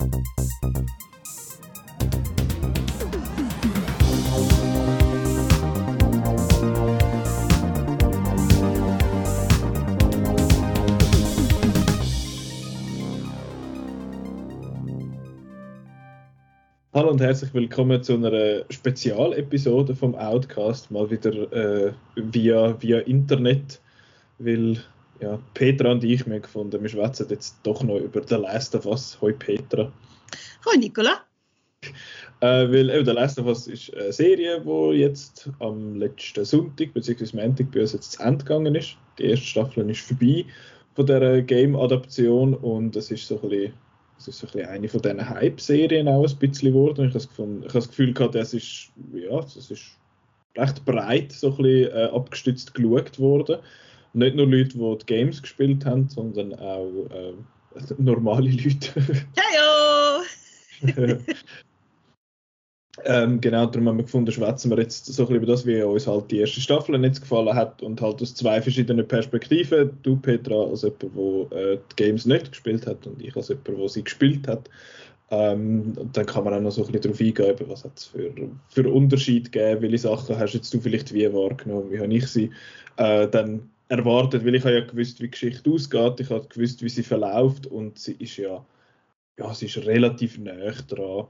Hallo und herzlich willkommen zu einer Spezialepisode vom Outcast, mal wieder äh, via, via Internet, weil ja, Petra und ich mir gefunden, wir schwätzen jetzt doch noch über The Last of Us. Hoi Petra. Hoi Nicola. Äh, weil eben The Last of Us ist eine Serie, die jetzt am letzten Sonntag bzw. Montag bei uns jetzt zu Ende gegangen ist. Die erste Staffel ist vorbei von dieser Game-Adaption und es ist so ein bisschen es ist so ein bisschen eine von diesen Hype-Serien auch ein bisschen geworden. Ich habe, gefunden, ich habe das Gefühl gehabt, das ist, ja, das ist recht breit so ein bisschen äh, abgestützt geschaut worden. Nicht nur Leute, die die Games gespielt haben, sondern auch äh, normale Leute. Heyo! Ähm, genau, darum haben wir gefunden, schwätzen wir jetzt so ein bisschen über das, wie uns halt die erste Staffel jetzt gefallen hat und halt aus zwei verschiedenen Perspektiven. Du, Petra, als jemand, der äh, die Games nicht gespielt hat und ich als jemand, der sie gespielt hat. Ähm, und dann kann man auch noch so ein bisschen darauf eingehen, was hat es für, für Unterschied gegeben, welche Sachen hast jetzt du vielleicht wie wahrgenommen, wie habe ich sie äh, dann erwartet, weil ich habe ja gewusst, wie die Geschichte ausgeht, ich habe gewusst, wie sie verläuft und sie ist ja, ja sie ist relativ nah dran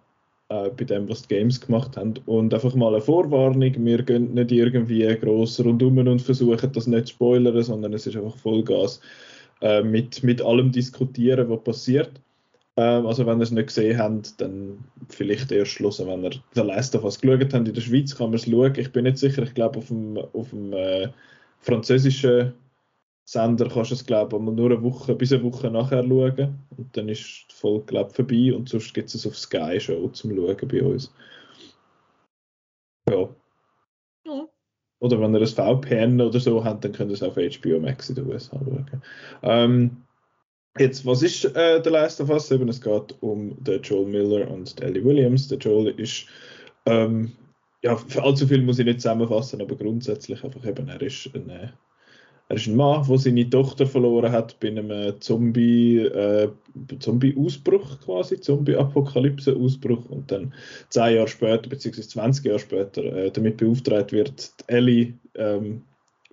äh, bei dem, was die Games gemacht haben. Und einfach mal eine Vorwarnung, wir gehen nicht irgendwie gross rundum und versuchen das nicht zu spoilern, sondern es ist einfach Vollgas äh, mit, mit allem diskutieren, was passiert. Ähm, also wenn ihr es nicht gesehen habt, dann vielleicht erst schlussen, wenn ihr The Last of Us geschaut habt. In der Schweiz kann man es schauen. Ich bin nicht sicher, ich glaube auf dem, auf dem äh, französischen Sender kannst du es, glaube ich, nur eine Woche, bis eine Woche nachher schauen. Und dann ist die Folge, glaube vorbei. Und sonst gibt es auf Sky Show zum Schauen bei uns. Ja. ja. Oder wenn ihr ein VPN oder so habt, dann könnt ihr es auf HBO Max in den USA schauen. Ähm, jetzt, was ist äh, The Last of Us? Eben, es geht um den Joel Miller und Ellie Williams. Der Joel ist ähm, ja, für allzu viel muss ich nicht zusammenfassen, aber grundsätzlich einfach eben, er ist ein äh, er ist ein Mann, der seine Tochter verloren hat bei einem Zombie, äh, Zombie-Ausbruch quasi, Zombie-Apokalypse-Ausbruch und dann zehn Jahre später, beziehungsweise 20 Jahre später, äh, damit beauftragt wird, Ellie ähm,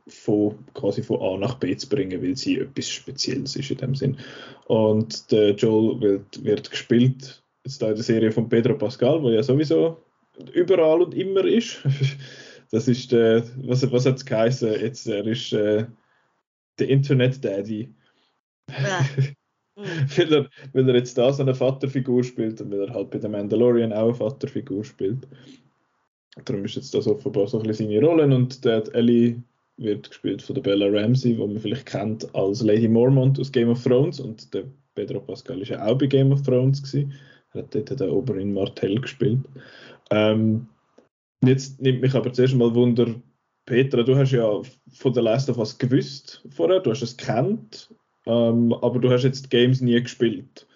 von, quasi von A nach B zu bringen, weil sie etwas Spezielles ist in dem Sinn. Und der Joel wird, wird gespielt, jetzt da in der Serie von Pedro Pascal, wo ja sowieso überall und immer ist. Das ist der, was, was hat es geheißen? Jetzt, er ist äh, der Internet Daddy. Ja. weil, er, weil er jetzt da so eine Vaterfigur spielt und weil er halt bei The Mandalorian auch eine Vaterfigur spielt. Darum ist jetzt das offenbar so ein bisschen seine Rolle und der Ellie wird gespielt von der Bella Ramsey, die man vielleicht kennt als Lady Mormont aus Game of Thrones und der Pedro Pascal ist ja auch bei Game of Thrones gewesen. Er hat dort den Oberin Martell gespielt. Ähm, jetzt nimmt mich aber zuerst mal Wunder, Petra, du hast ja von The Last of Us gewusst vorher, du hast es kennt, ähm, aber du hast jetzt Games nie gespielt.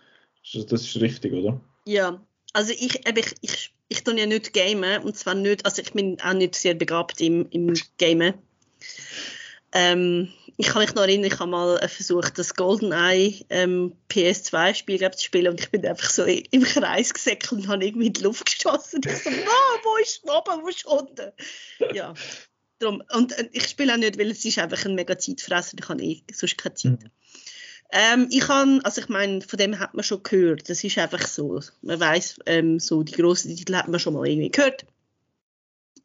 Das ist richtig, oder? Ja, also ich, ich, ich, ich, ich tue ja nicht gamen und zwar nicht, also ich bin auch nicht sehr begabt im, im Gamen. Ähm, ich kann mich noch erinnern, ich habe mal versucht, das GoldenEye ähm, PS2-Spiel zu spielen und ich bin einfach so im Kreis gesäckelt und habe irgendwie in die Luft geschossen. Ich so, oh, wo ist oben, wo ist unten? Ja, Darum, und äh, ich spiele auch nicht, weil es ist einfach ein mega Zeitfresser, ich habe eh sonst keine Zeit. Mhm. Ähm, ich kann, also ich meine, von dem hat man schon gehört, das ist einfach so. Man weiß, ähm, so die grossen Titel hat man schon mal irgendwie gehört.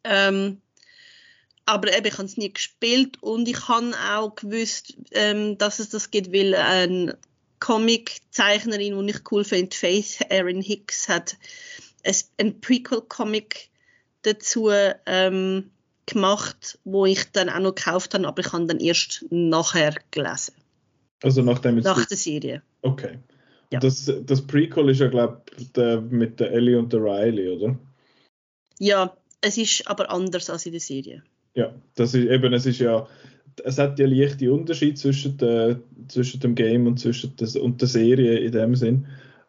Ähm, aber eben, ich habe es nie gespielt und ich habe auch gewusst, ähm, dass es das gibt, weil eine Comic-Zeichnerin, die ich cool finde, Faith Erin Hicks, hat ein Prequel-Comic dazu ähm, gemacht, wo ich dann auch noch gekauft habe, aber ich habe dann erst nachher gelesen. Also nachdem Nach der Serie. Okay. Ja. Das, das Prequel ist ja, glaube ich, mit der Ellie und der Riley, oder? Ja, es ist aber anders als in der Serie. Ja, das ist eben, es ist ja, es hat ja leichte Unterschied zwischen, der, zwischen dem Game und zwischen der, und der Serie in dem Sinn.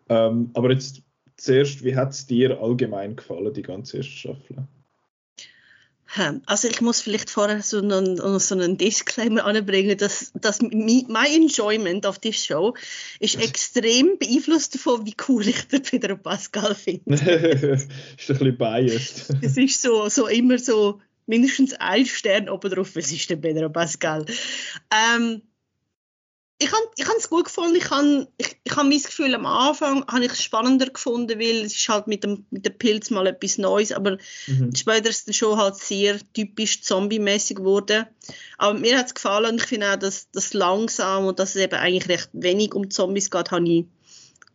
Ähm, aber jetzt zuerst, wie hat es dir allgemein gefallen, die ganze erste Staffel? Also ich muss vielleicht vorher so einen, so einen Disclaimer anbringen, dass, dass mein Enjoyment auf die Show ist extrem beeinflusst davon, wie cool ich den Pedro Pascal finde. ist ein bisschen biased. es ist so, so immer so mindestens ein Stern oben drauf, es ist der Pedro Pascal. Ähm, ich habe ich es gut gefunden. Ich habe ich, ich hab mein Gefühl, am Anfang habe ich es spannender gefunden, weil es ist halt mit dem, mit dem Pilz mal etwas Neues, aber mhm. später ist es schon halt sehr typisch zombie-mäßig geworden. Aber mir hat es gefallen und ich finde auch, dass das langsam und dass es eben eigentlich recht wenig um Zombies geht, habe ich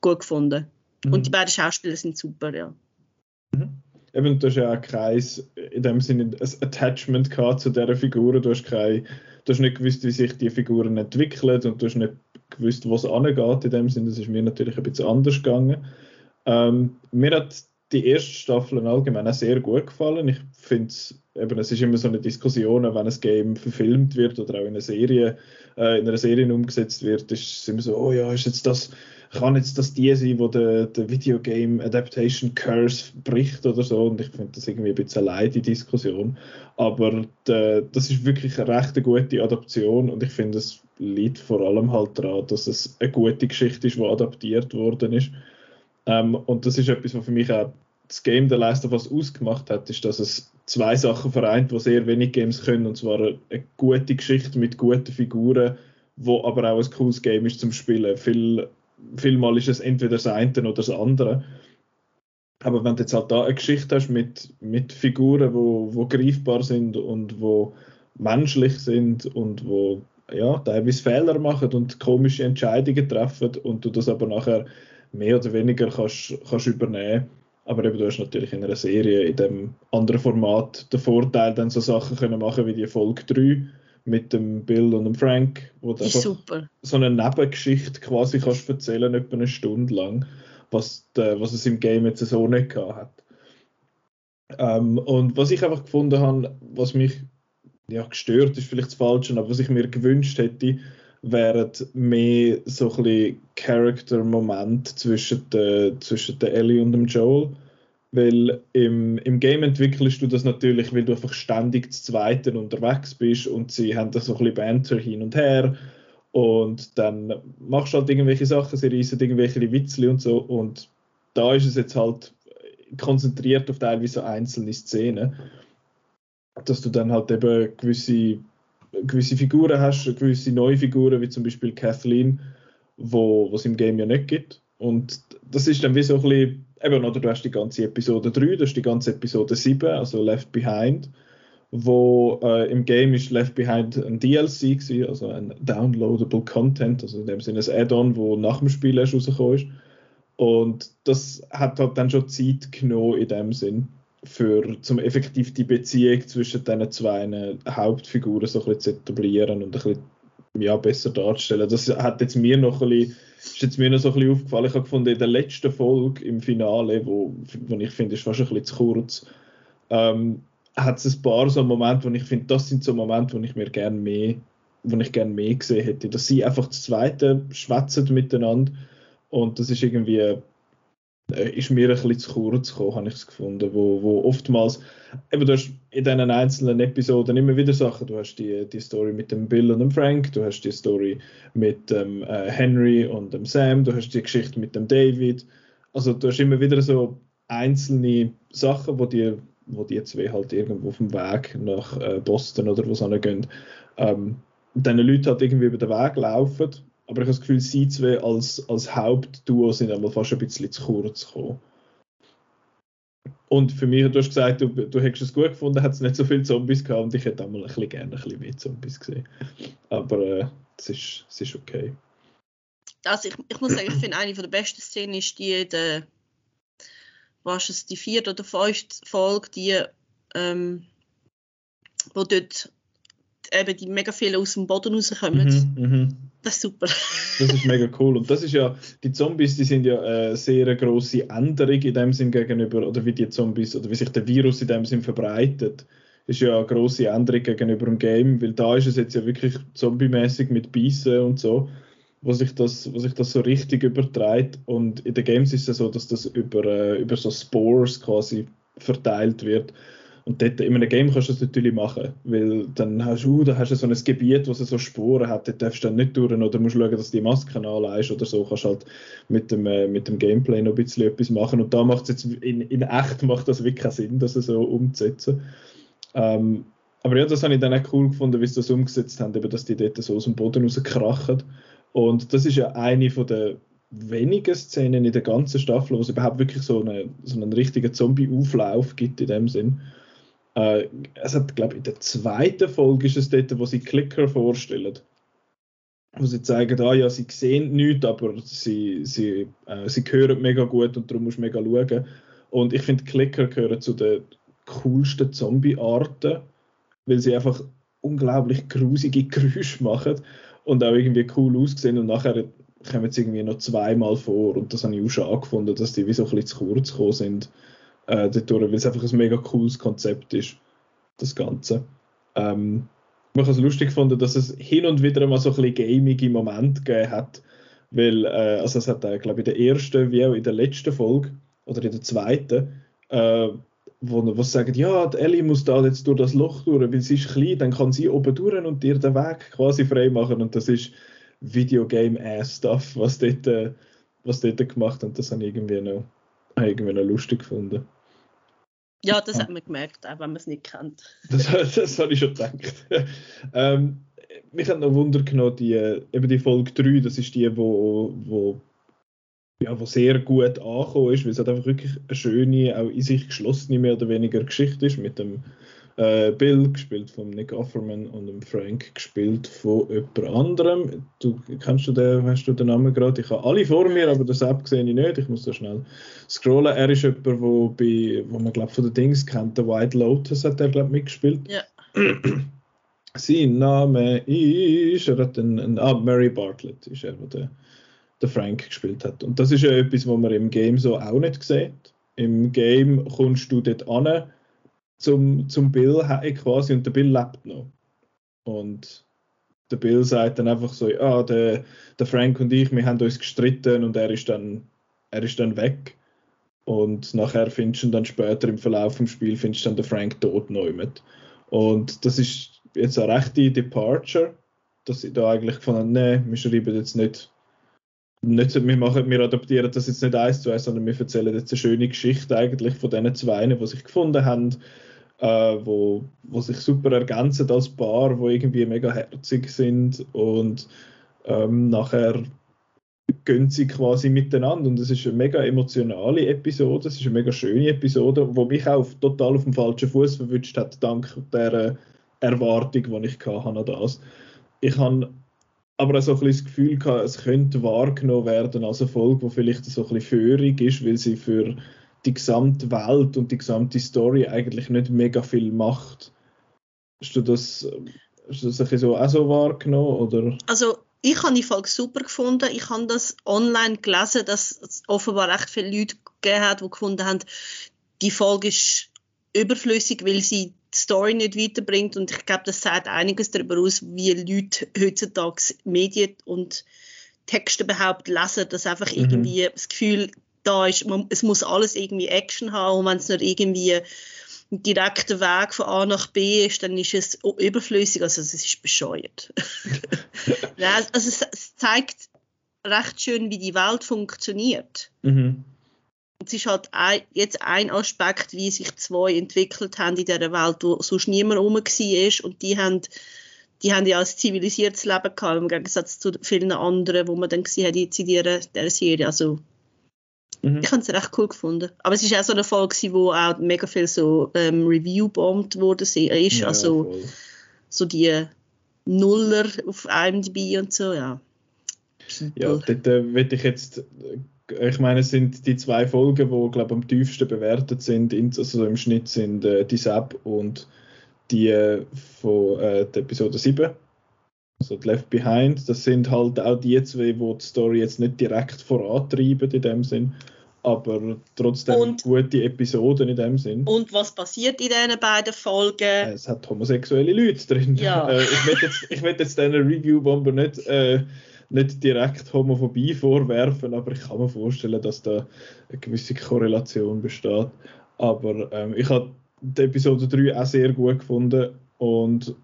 gut gefunden. Mhm. Und die beiden Schauspieler sind super, ja. Mhm. Eben, du hast ja auch kein, in dem Sinne, ein Attachment gehabt zu dieser Figur, du hast kein du hast nicht gewusst, wie sich die Figuren entwickeln und du hast nicht gewusst, wo es angeht in dem Sinne. Das ist mir natürlich ein bisschen anders gegangen. Ähm, mir hat die erste Staffel allgemein auch sehr gut gefallen. Ich finde es, eben, es ist immer so eine Diskussion, wenn ein Game verfilmt wird oder auch in einer Serie, äh, in einer Serie umgesetzt wird, ist es immer so, oh ja, ist jetzt das kann jetzt das die sein, wo der, der Videogame Adaptation Curse bricht oder so. Und ich finde das irgendwie ein bisschen allein, die Diskussion. Aber de, das ist wirklich eine recht gute Adaption und ich finde, es liegt vor allem halt daran, dass es eine gute Geschichte ist, die adaptiert worden ist. Ähm, und das ist etwas, was für mich auch das Game The Last of Us ausgemacht hat, ist, dass es zwei Sachen vereint, die sehr wenig Games können, und zwar eine, eine gute Geschichte mit guten Figuren, wo aber auch ein cooles Game ist zum Spielen. Viel vielmal ist es entweder das eine oder das andere. Aber wenn du jetzt halt da eine Geschichte hast mit, mit Figuren, wo, wo greifbar sind und wo menschlich sind und wo ja, teilweise Fehler machen und komische Entscheidungen treffen und du das aber nachher mehr oder weniger kannst, kannst übernehmen. Aber eben, du hast natürlich in einer Serie in dem anderen Format den Vorteil, dann so Sachen können machen wie die Folge 3, mit dem Bill und dem Frank, wo du super. so eine Nebengeschichte quasi kannst erzählen, etwa eine Stunde lang, was, de, was es im Game jetzt so nicht gehabt hat. Ähm, und was ich einfach gefunden habe, was mich ja, gestört ist vielleicht das Falsche, aber was ich mir gewünscht hätte, wären mehr so ein bisschen Character-Moment zwischen zwischen der Ellie und dem Joel weil im, im Game entwickelst du das natürlich, weil du einfach ständig zu Zweiten unterwegs bist und sie haben da so ein bisschen Banter hin und her. Und dann machst du halt irgendwelche Sachen, sie reißen irgendwelche Witzli und so. Und da ist es jetzt halt konzentriert auf teilweise einzelne Szenen, dass du dann halt eben gewisse, gewisse Figuren hast, gewisse neue Figuren, wie zum Beispiel Kathleen, wo es im Game ja nicht gibt. Und das ist dann wie so ein bisschen eben, oder du hast die ganze Episode 3, du hast die ganze Episode 7, also Left Behind, wo äh, im Game ist Left Behind ein DLC gewesen, also ein downloadable Content, also in dem Sinne ein Add-on, wo nach dem Spiel erst rausgekommen ist. Und das hat halt dann schon Zeit genommen in dem Sinn, für zum effektiv die Beziehung zwischen diesen zwei Hauptfiguren so ein bisschen zu etablieren und ein bisschen ja, besser darzustellen. Das hat jetzt mir noch ein bisschen ist jetzt mir noch so ein bisschen aufgefallen. Ich habe gefunden, in der letzten Folge im Finale, wo, wo ich finde, ist fast ein bisschen zu kurz, ähm, hat es ein paar so Momente, wo ich finde, das sind so Momente, wo ich mir gerne mehr, wo ich gerne mehr gesehen hätte. Dass sie einfach das Zweite schwätzen miteinander und das ist irgendwie ist mir ein bisschen zu kurz gekommen, habe ich es gefunden, wo, wo oftmals, eben du hast in diesen einzelnen Episoden immer wieder Sachen, du hast die, die Story mit dem Bill und dem Frank, du hast die Story mit dem äh, Henry und dem Sam, du hast die Geschichte mit dem David, also du hast immer wieder so einzelne Sachen, wo die, wo die zwei halt irgendwo auf dem Weg nach äh, Boston oder wo sie hingehen, ähm, diesen Leuten halt irgendwie über den Weg laufen aber ich habe das Gefühl, sie zwei als, als Hauptduo sind einmal fast ein bisschen zu kurz gekommen. Und für mich, du hast gesagt, du, du hättest es gut gefunden, hat es nicht so viele Zombies gehabt und ich hätte einmal ein bisschen gerne ein bisschen mehr Zombies gesehen. Aber äh, es äh, ist, es ist okay. Also ich, ich muss sagen, ich finde eine der besten Szenen ist die, der, was es, die vierte oder fünfte Folge, die, ähm, wo dort eben die mega viele aus dem Boden rauskommen. Mhm, mh. Das ist super. Das ist mega cool. Und das ist ja, die Zombies, die sind ja eine sehr große Änderung in dem Sinn gegenüber, oder wie die Zombies, oder wie sich der Virus in dem Sinn verbreitet, ist ja eine große Änderung gegenüber dem Game, weil da ist es jetzt ja wirklich zombie-mäßig mit Beißen und so, wo sich das, wo sich das so richtig übertreibt. Und in den Games ist es so, dass das über, äh, über so Spores quasi verteilt wird. Und dort, in einem Game kannst du das natürlich machen, weil dann hast du, uh, da hast du so ein Gebiet, wo es so Sporen hat, dort darfst du dann nicht durch oder musst schauen, dass du die Masken anlegst oder so, kannst halt mit dem, äh, mit dem Gameplay noch ein bisschen etwas machen und da macht es jetzt, in, in echt macht das wirklich keinen Sinn, das so umzusetzen. Ähm, aber ja, das habe ich dann auch cool gefunden, wie sie das umgesetzt haben, eben, dass die dort so aus dem Boden rauskrachen. Und das ist ja eine von der wenigen Szenen in der ganzen Staffel, wo es überhaupt wirklich so, eine, so einen richtigen Zombie-Auflauf gibt in dem Sinn. Äh, es hat, glaube in der zweiten Folge ist es dort, wo sie Clicker vorstellen. Wo sie zeigen, ah ja, sie sehen nichts, aber sie, sie, äh, sie hören mega gut und darum musst du mega schauen. Und ich finde, Clicker gehören zu den coolsten Zombie-Arten, weil sie einfach unglaublich grusige Geräusche machen und auch irgendwie cool aussehen und nachher kommen sie irgendwie noch zweimal vor und das habe ich auch schon angefunden, dass die wie so ein bisschen zu kurz gekommen sind äh, dadurch, weil es einfach ein mega cooles Konzept ist, das Ganze. Ähm, ich habe es lustig gefunden, dass es hin und wieder mal so ein bisschen gamige Momente gegeben hat, weil äh, also es hat, äh, glaube ich, in der ersten wie auch in der letzten Folge oder in der zweiten, äh, wo, wo sie sagen, ja, die Ellie muss da jetzt durch das Loch durch, weil sie ist klein, dann kann sie oben durch und dir den Weg quasi frei machen und das ist Videogame-Ass-Stuff, was dort, äh, was dort gemacht und das habe ich irgendwie noch, irgendwie noch lustig gefunden. Ja, das hat man gemerkt, auch wenn man es nicht kennt. Das, das habe ich schon gedacht. ähm, mich hat noch Wunder genommen, die, eben die Folge 3, das ist die, wo, wo, ja, wo sehr gut angekommen ist, weil es halt einfach wirklich eine schöne, auch in sich geschlossene mehr oder weniger Geschichte ist mit dem äh, Bill, gespielt von Nick Offerman, und dem Frank, gespielt von jemand anderem. Du, kennst du den, hast du den Namen gerade? Ich habe alle vor mir, aber das App sehe ich nicht. Ich muss da schnell scrollen. Er ist jemand, wo, bei, wo man glaube von den Dings kennt. Der White Lotus hat er glaube mitgespielt. Ja. Sein Name ist, er hat einen, einen ah, Mary Bartlett ist er, der, der Frank gespielt hat. Und das ist ja etwas, was man im Game so auch nicht sieht. Im Game kommst du dort an zum, zum Bill quasi und der Bill lebt noch. Und der Bill sagt dann einfach so, ja, der, der Frank und ich, wir haben uns gestritten und er ist dann, er ist dann weg. Und nachher findest du dann später im Verlauf des Spiels findest du dann den Frank tot neu mit. Und das ist jetzt eine rechte Departure, dass ich da eigentlich gefunden habe, nee, wir schreiben jetzt nicht, nicht wir, machen, wir adaptieren das jetzt nicht eins zu eins, sondern wir erzählen jetzt eine schöne Geschichte eigentlich von diesen zwei, die sich gefunden haben äh, wo, wo sich super ergänzen als Paar, wo irgendwie mega herzig sind und ähm, nachher gehen sie quasi miteinander und es ist eine mega emotionale Episode, es ist eine mega schöne Episode, wo mich auch total auf dem falschen Fuß verwünscht hat, dank der Erwartung, die ich hatte an das. Ich habe aber auch so ein bisschen das Gefühl gehabt, es könnte wahrgenommen werden als eine Folge, die vielleicht so ein bisschen führig ist, weil sie für die gesamte Welt und die gesamte Story eigentlich nicht mega viel macht. Hast du das, hast du das ein so auch so wahrgenommen? Oder? Also ich habe die Folge super gefunden. Ich habe das online gelesen, dass es offenbar recht viele Leute gegeben hat, die gefunden haben, die Folge ist überflüssig, weil sie die Story nicht weiterbringt. Und ich glaube, das sagt einiges darüber aus, wie Leute heutzutage Medien und Texte überhaupt lesen, dass einfach mhm. irgendwie das Gefühl da ist, man, es muss alles irgendwie Action haben und wenn es nicht irgendwie ein direkter Weg von A nach B ist, dann ist es überflüssig, also es ist bescheuert. also es, es, zeigt recht schön, wie die Welt funktioniert. Mhm. Es ist halt ein, jetzt ein Aspekt, wie sich zwei entwickelt haben in dieser Welt, wo sonst niemand rum war und die haben die haben ja ein zivilisiertes Leben gehabt, im Gegensatz zu vielen anderen, wo man dann gesehen hat in dieser, dieser Serie. Also Mhm. Ich habe es recht cool gefunden. Aber es ist auch so eine Folge, wo auch mega viel so ähm, Review-bombt wurde. Ist. Ja, also voll. so die Nuller auf IMDb und so, ja. Ja, dort äh, will ich jetzt, äh, ich meine, es sind die zwei Folgen, die, glaube am tiefsten bewertet sind, also im Schnitt sind äh, die Sub und die äh, von äh, der Episode 7 also Left Behind, das sind halt auch die zwei, die die Story jetzt nicht direkt vorantreiben in dem Sinn, aber trotzdem und, gute Episoden in dem Sinn. Und was passiert in diesen beiden Folgen? Es hat homosexuelle Leute drin. Ja. Äh, ich will jetzt, ich will jetzt diesen Review-Bomber nicht, äh, nicht direkt Homophobie vorwerfen, aber ich kann mir vorstellen, dass da eine gewisse Korrelation besteht. Aber ähm, ich habe die Episode 3 auch sehr gut gefunden und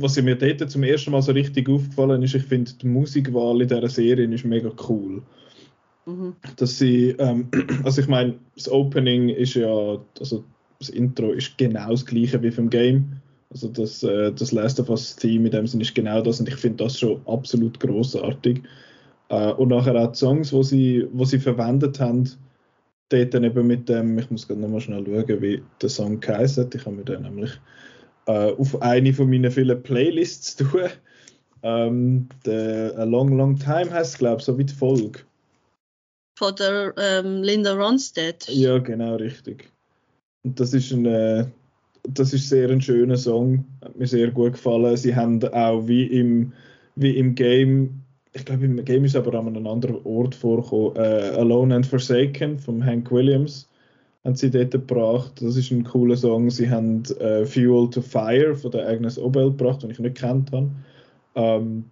was mir dort zum ersten Mal so richtig aufgefallen ist, ich finde die Musikwahl in dieser Serie ist mega cool. Mhm. Dass sie, ähm, also ich meine, das Opening ist ja, also das Intro ist genau das gleiche wie vom Game. Also das, äh, das Last of Us Theme in dem Sinne ist genau das und ich finde das schon absolut großartig. Äh, und nachher auch die Songs, die sie, wo sie verwendet haben, dort dann eben mit dem, ich muss gerade nochmal schnell schauen, wie der Song geheißen Ich habe mir den nämlich äh, auf eine von meinen vielen Playlists tun. Ähm, A Long Long Time heißt glaube ich, so wie die Folge. Von der ähm, Linda Ronstadt. Ja, genau, richtig. Und das ist ein, äh, das ist sehr ein schöner Song, hat mir sehr gut gefallen. Sie haben auch wie im, wie im Game, ich glaube im Game ist aber an einem anderen Ort vorgekommen, äh, Alone and Forsaken von Hank Williams haben sie dort gebracht. Das ist ein cooler Song. Sie haben äh, Fuel to Fire von der Agnes Obel gebracht, den ich nicht kennt habe. Ähm,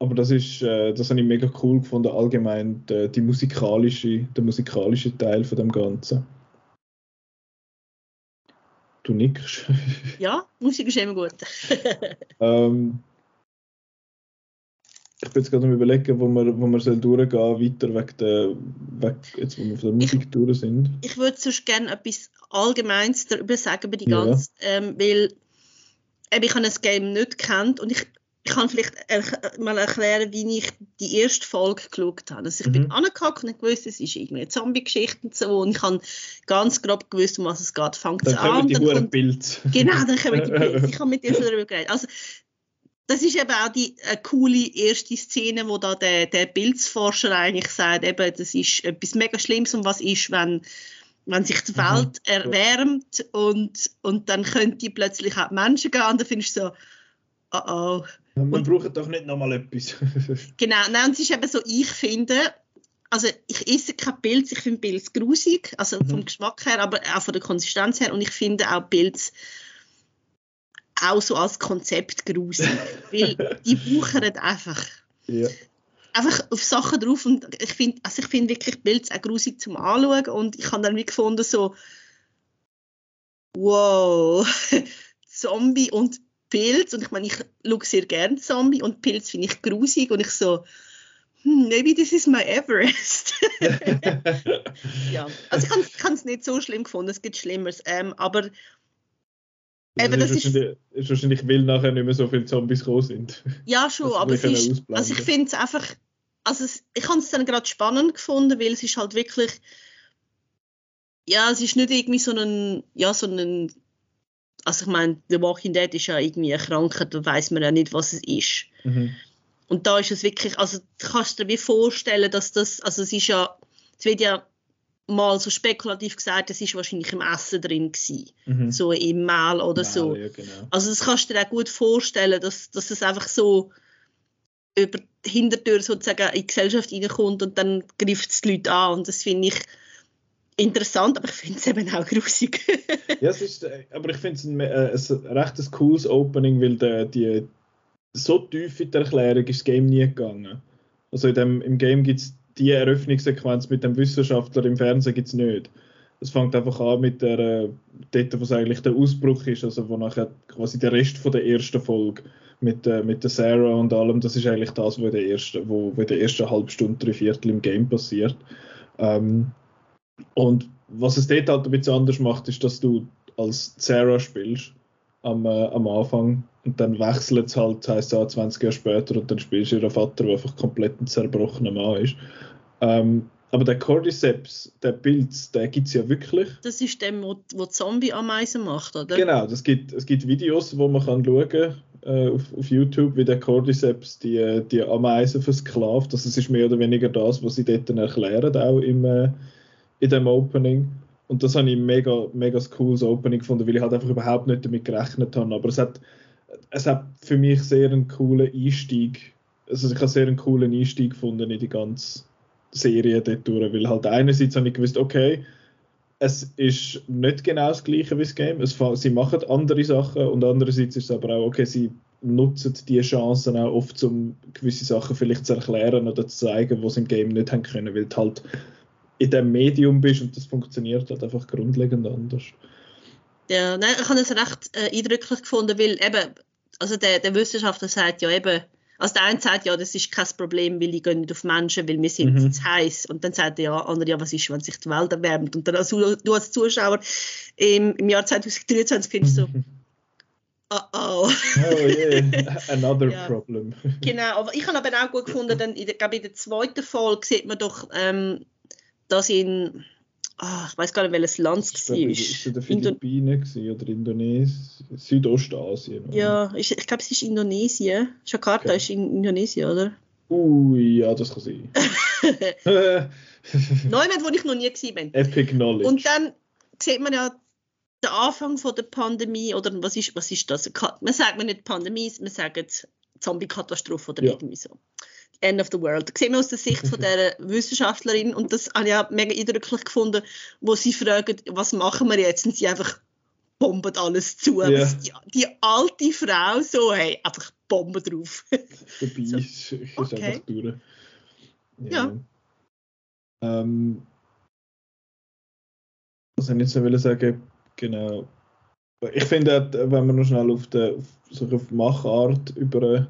aber das ist, äh, das habe ich mega cool gefunden, allgemein die, die musikalische, der musikalische Teil von dem Ganzen. Du nickst. ja, Musik ist immer gut. ähm, ich bin jetzt gerade am überlegen, wo wir, wo wir soll durchgehen weiter wegen der, weg, jetzt wo wir von der Musik ich, durch sind. Ich würde sonst gerne etwas Allgemeines darüber sagen, über die ja. ganze, ähm, weil eben, ich habe das Game nicht kennt und ich, ich kann vielleicht er, mal erklären, wie ich die erste Folge geschaut habe. Also ich mhm. bin angehackt und ich wusste, es ist irgendwie eine Zombie-Geschichte und so und ich habe ganz grob gewusst, um was es geht. Fängt es an. Die dann kommt, Bild. Genau, dann kommen die Bilder. Ich habe mit dir schon darüber geredet. Also das ist eben auch die eine coole erste Szene, wo da der, der Bildforscher eigentlich sagt, eben, das ist etwas mega Schlimmes und was ist, wenn, wenn sich die Welt mhm. erwärmt und, und dann könnte plötzlich auch die Menschen gehen und dann findest du so, oh oh. Man braucht doch nicht nochmal etwas. genau, nein, und es ist eben so, ich finde, also ich esse kein Pilz, ich finde Pilz grusig, also mhm. vom Geschmack her, aber auch von der Konsistenz her und ich finde auch Pilz auch so als Konzept gruselig, weil die buchen einfach. Ja. Einfach auf Sachen drauf und ich finde also ich finde wirklich Bilder auch grusig zum Anschauen und ich habe dann wie gefunden so wow, Zombie und Pilz und ich meine, ich schaue sehr gerne Zombie und Pilz finde ich grusig und ich so hm, maybe this is my Everest. ja, also ich habe es nicht so schlimm gefunden, es gibt Schlimmeres, ähm, aber Eben, das ist, wahrscheinlich, ist wahrscheinlich, weil nachher nicht mehr so viele Zombies gekommen sind. Ja, schon, aber es ist, also ich finde es einfach, also es, ich habe es dann gerade spannend gefunden, weil es ist halt wirklich, ja, es ist nicht irgendwie so ein, ja, so ein, also ich meine, The Walking Dead ist ja irgendwie eine Krankheit, da weiß man ja nicht, was es ist. Mhm. Und da ist es wirklich, also du kannst dir wie vorstellen, dass das, also es ist ja, es wird ja mal so spekulativ gesagt, es ist wahrscheinlich im Essen drin gewesen, mhm. so im Mehl oder Mehl, so. Ja, genau. Also das kannst du dir auch gut vorstellen, dass, dass es einfach so über die Hintertür sozusagen in die Gesellschaft reinkommt und dann greift es die Leute an und das finde ich interessant, aber ich finde es eben auch grusig. ja, es ist, äh, aber ich finde es ein, äh, ein recht cooles Opening, weil der, die, so tief in der Erklärung ist das Game nie gegangen. Also in dem, im Game gibt es die Eröffnungssequenz mit dem Wissenschaftler im Fernsehen gibt es nicht. Es fängt einfach an mit der, äh, dort, was eigentlich der Ausbruch ist, also wo nachher quasi der Rest von der ersten Folge mit, äh, mit der Sarah und allem, das ist eigentlich das, was in der ersten, wo, wo in der ersten halben Stunde, drei Viertel im Game passiert. Ähm, und was es dort halt ein bisschen anders macht, ist, dass du als Sarah spielst am, äh, am Anfang und dann wechselt es halt, heisst ja 20 Jahre später und dann spielst du ihren Vater, der einfach komplett ein zerbrochener Mann ist. Ähm, aber der Cordyceps, der Pilz, der gibt es ja wirklich. Das ist der, wo, wo Zombie-Ameisen macht, oder? Genau, das gibt, es gibt Videos, wo man kann schauen äh, auf, auf YouTube, wie der Cordyceps die, die Ameisen versklavt. Das ist mehr oder weniger das, was sie dort erklären, auch im, äh, in dem Opening. Und das habe ich mega, mega cooles Opening gefunden, weil ich halt einfach überhaupt nicht damit gerechnet habe. Aber es hat, es hat für mich sehr einen coolen Einstieg, also ich habe sehr einen coolen Einstieg gefunden in die ganze Serie dort durch, weil halt einerseits habe ich gewusst, okay, es ist nicht genau das gleiche wie das Game, es, sie machen andere Sachen und andererseits ist es aber auch, okay, sie nutzen die Chancen auch oft, um gewisse Sachen vielleicht zu erklären oder zu zeigen, was sie im Game nicht haben können, weil halt in dem Medium bist und das funktioniert halt einfach grundlegend anders. Ja, nein, ich habe es recht äh, eindrücklich gefunden, weil eben, also der, der Wissenschaftler sagt ja eben, also der eine sagt ja, das ist kein Problem, weil die gehen nicht auf Menschen, weil wir sind mhm. zu heiß. Und dann sagt der ja, andere, ja, was ist, wenn sich die Welt erwärmt? Und dann also, du als Zuschauer im, im Jahr 2023 findest du so, oh oh. oh yeah, another ja. problem. genau, aber ich habe aber auch gut gefunden, dann in der, glaube in der zweiten Folge sieht man doch, ähm, dass in oh, ich weiß gar nicht, welches Land es war. Ist es Philippinen Indo oder Indonesien? Südostasien? Ja, ich, ich glaube, es ist Indonesien. Jakarta okay. ist in Indonesien, oder? Ui, ja, das kann sein. Neumann, wo ich noch nie gesehen bin. Epic Knowledge. Und dann sieht man ja den Anfang von der Pandemie, oder was ist, was ist das? Man sagt man nicht Pandemie, man sagt Zombie-Katastrophe oder ja. irgendwie so. End of the World. Sehen wir aus der Sicht von der Wissenschaftlerin und das habe ich auch mega eindrücklich gefunden, wo sie fragen, was machen wir jetzt? Und sie einfach bomben alles zu. Yeah. Die, die, alte Frau so, hey, einfach Bomben drauf. Dabei so. ist, ist okay. einfach durch. Ja. ja. Ähm, was ich jetzt noch sagen genau. Ich finde, wenn man noch schnell auf die, auf, auf Machart über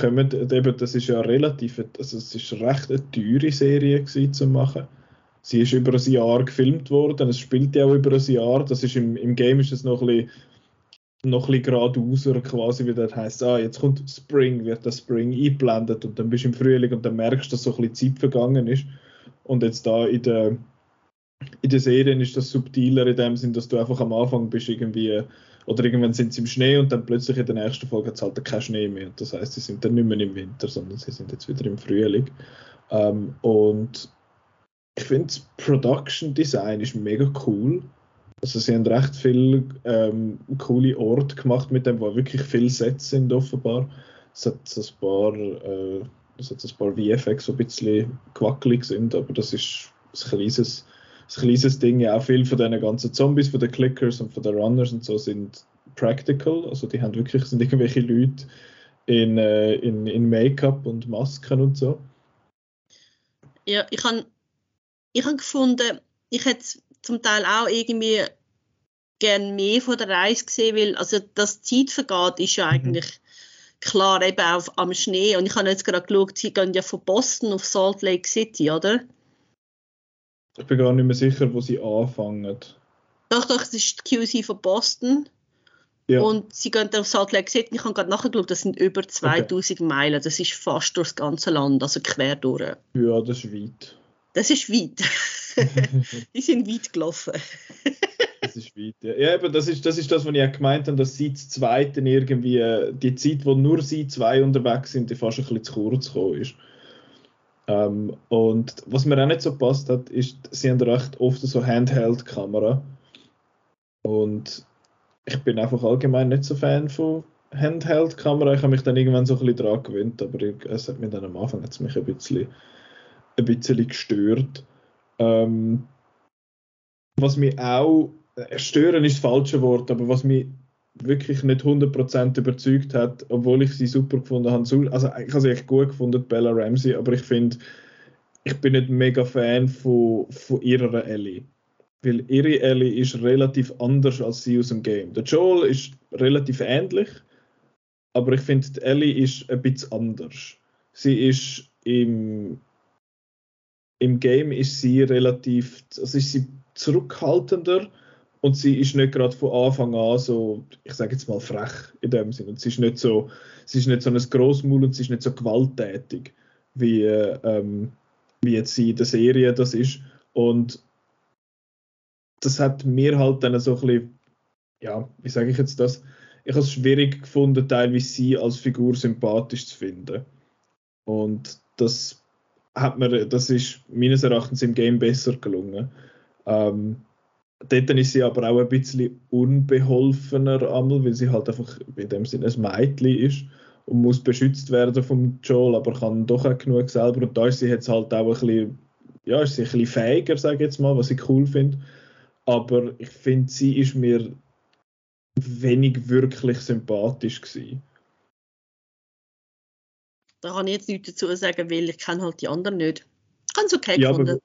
kommen, eben, das ist ja relativ, also es ist recht eine teure Serie gewesen, zu machen. Sie ist über ein Jahr gefilmt worden, es spielt ja auch über ein Jahr, das ist im, im Game ist es noch ein bisschen, noch ein bisschen quasi, wie das heißt, ah, jetzt kommt Spring, wird das Spring eingeblendet und dann bist du im Frühling und dann merkst du, dass so ein bisschen Zeit vergangen ist. Und jetzt da in der, in der Serie ist das subtiler in dem Sinn, dass du einfach am Anfang bist irgendwie oder irgendwann sind sie im Schnee und dann plötzlich in der nächsten Folge hat es halt keinen Schnee mehr. Das heißt, sie sind dann nicht mehr im Winter, sondern sie sind jetzt wieder im Frühling. Ähm, und ich finde, das Production Design ist mega cool. Also sie haben recht viele ähm, coole Orte gemacht mit dem, wo wirklich viele Sets sind offenbar. Es hat ein paar, äh, es hat ein paar VFX, die ein bisschen quackelig sind, aber das ist ein kleines ein kleines Ding, ja auch viel von diesen ganzen Zombies, von den Clickers und von den Runners und so sind practical, also die haben wirklich, sind irgendwelche Leute in, äh, in, in Make-up und Masken und so. Ja, ich habe ich hab gefunden, ich hätte zum Teil auch irgendwie gern mehr von der Reise gesehen, weil also das Zeit vergeht, ist ja mhm. eigentlich mhm. klar eben auch am Schnee und ich habe jetzt gerade geschaut, sie gehen ja von Boston auf Salt Lake City, oder? Ich bin gar nicht mehr sicher, wo sie anfangen. Doch, doch, es ist die QC von Boston. Ja. Und sie gehen auf Salt Lake City. Ich habe gerade nachgeschaut, das sind über 2000 okay. Meilen. Das ist fast durchs ganze Land, also quer durch. Ja, das ist weit. Das ist weit. die sind weit gelaufen. das ist weit, ja. ja eben, das, ist, das ist das, was ich auch gemeint habe, dass sie zu zweiten irgendwie, äh, die Zeit, wo nur sie zwei unterwegs sind, die fast ein bisschen zu kurz gekommen ist. Ähm, und was mir auch nicht so passt hat, ist, sie haben recht oft so Handheld-Kamera. Und ich bin einfach allgemein nicht so Fan von Handheld-Kamera. Ich habe mich dann irgendwann so ein bisschen daran gewöhnt, aber ich, es hat mich dann am Anfang hat's mich ein bisschen, ein bisschen gestört. Ähm, was mich auch, äh, stören ist das falsche Wort, aber was mich wirklich nicht 100% überzeugt hat, obwohl ich sie super gefunden habe. Also ich habe sie echt gut gefunden, Bella Ramsey, aber ich finde, ich bin nicht mega Fan von, von ihrer Ellie. Weil ihre Ellie ist relativ anders als sie aus dem Game. Der Joel ist relativ ähnlich, aber ich finde, die Ellie ist ein bisschen anders. Sie ist im, im Game ist sie relativ, also ist sie zurückhaltender, und sie ist nicht gerade von Anfang an so, ich sage jetzt mal frech in dem Sinne. Und sie ist nicht so, sie ist nicht so ein Grossmaul und sie ist nicht so gewalttätig, wie, ähm, wie jetzt sie in der Serie das ist. Und das hat mir halt dann so ein bisschen, ja, wie sage ich jetzt das? Ich habe es schwierig gefunden, teilweise sie als Figur sympathisch zu finden. Und das hat mir, das ist meines Erachtens im Game besser gelungen. Ähm, dort ist sie aber auch ein bisschen unbeholfener, einmal, weil sie halt einfach in dem Sinne ein Mädchen ist und muss beschützt werden vom Joel, aber kann doch auch genug selber. Und da ist sie jetzt halt auch ein bisschen, ja, ist sie ein bisschen fähiger, sage ich jetzt mal, was ich cool finde. Aber ich finde, sie ist mir wenig wirklich sympathisch gewesen. Da kann ich jetzt nichts dazu sagen, weil ich kenne halt die anderen nicht. Ganz okay ja, gefunden.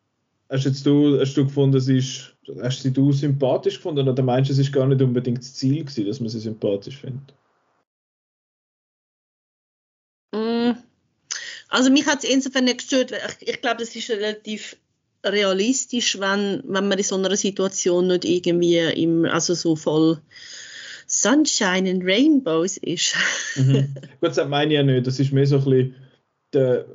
Hast, jetzt du, hast du gefunden, es ist, hast sie du sympathisch gefunden oder meinst du, es ist gar nicht unbedingt das Ziel gewesen, dass man sie sympathisch findet? Mm. Also mich hat es insofern nicht gestört, weil ich, ich glaube, das ist relativ realistisch, wenn, wenn man in so einer Situation nicht irgendwie im, also so voll Sunshine and Rainbows ist. mhm. Gut, das meine ich ja nicht. Das ist mehr so ein bisschen der,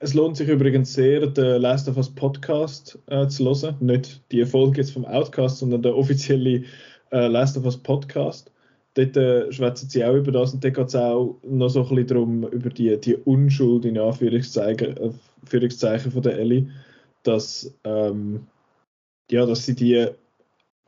es lohnt sich übrigens sehr, den Last of Us Podcast äh, zu hören. Nicht die Folge jetzt vom Outcast, sondern der offizielle äh, Last of Us Podcast. Dort äh, schwätzen sie auch über das und dort geht es auch noch so ein bisschen darum, über die, die Unschuld in Anführungszeichen, äh, Anführungszeichen von der Ellie dass, ähm, ja, dass sie die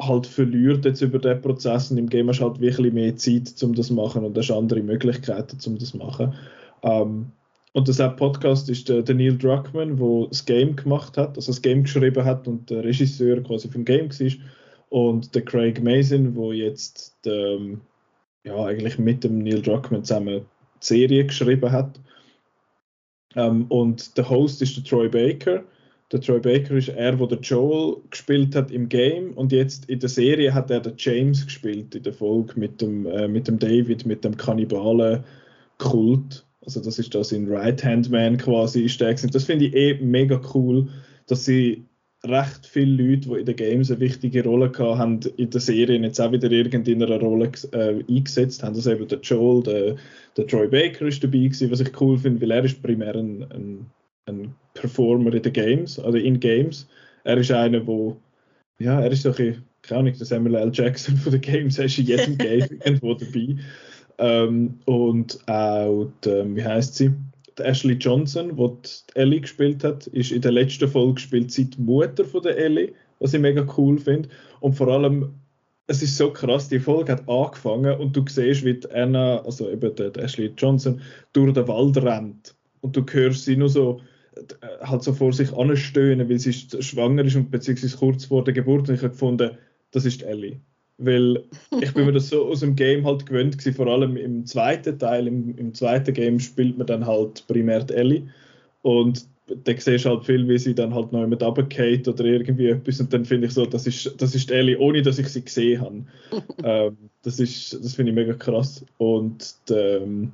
halt verliert jetzt über den Prozess und im Game hast du halt wirklich mehr Zeit, um das zu machen und hast andere Möglichkeiten, um das zu machen. Ähm, und der Podcast ist der, der, Neil Druckmann, der das Game gemacht hat, also das Game geschrieben hat und der Regisseur quasi vom Game war. Und der Craig Mason, der jetzt ähm, ja, eigentlich mit dem Neil Druckmann zusammen die Serie geschrieben hat. Ähm, und der Host ist der Troy Baker der Troy Baker ist er, der Joel gespielt hat im Game und jetzt in der Serie hat er den James gespielt in der Folge mit dem, äh, mit dem David, mit dem Kannibalen-Kult. Also das ist das in Right-Hand-Man quasi der Das finde ich eh mega cool, dass sie recht viele Leute, die in den Games eine wichtige Rolle gehabt haben, in der Serie jetzt auch wieder irgendeine Rolle äh, eingesetzt haben. Also eben der Joel, der, der Troy Baker ist dabei gewesen, was ich cool finde, weil er ist primär ein, ein ein Performer in den Games, also in Games. Er ist einer, wo ja, er ist so ein keine Ahnung, der Samuel L. Jackson von den Games, er ist in jedem Game irgendwo dabei. Ähm, und auch, die, wie heißt sie? Die Ashley Johnson, die, die Ellie gespielt hat, ist in der letzten Folge gespielt sie die Mutter von der Ellie, was ich mega cool finde. Und vor allem, es ist so krass, die Folge hat angefangen und du siehst, wie Anna, also eben die, die Ashley Johnson, durch den Wald rennt. Und du hörst sie nur so äh, halt so vor sich anstöhnen, weil sie schwanger ist und beziehungsweise kurz vor der Geburt. Und ich habe gefunden, das ist Ellie. Weil ich bin mir das so aus dem Game halt gewöhnt gewesen, vor allem im zweiten Teil, im, im zweiten Game spielt man dann halt primär die Ellie. Und da siehst du halt viel, wie sie dann halt noch jemand runtergeht oder irgendwie etwas und dann finde ich so, das ist, das ist Ellie, ohne dass ich sie gesehen habe. ähm, das ist, das finde ich mega krass. Und ähm,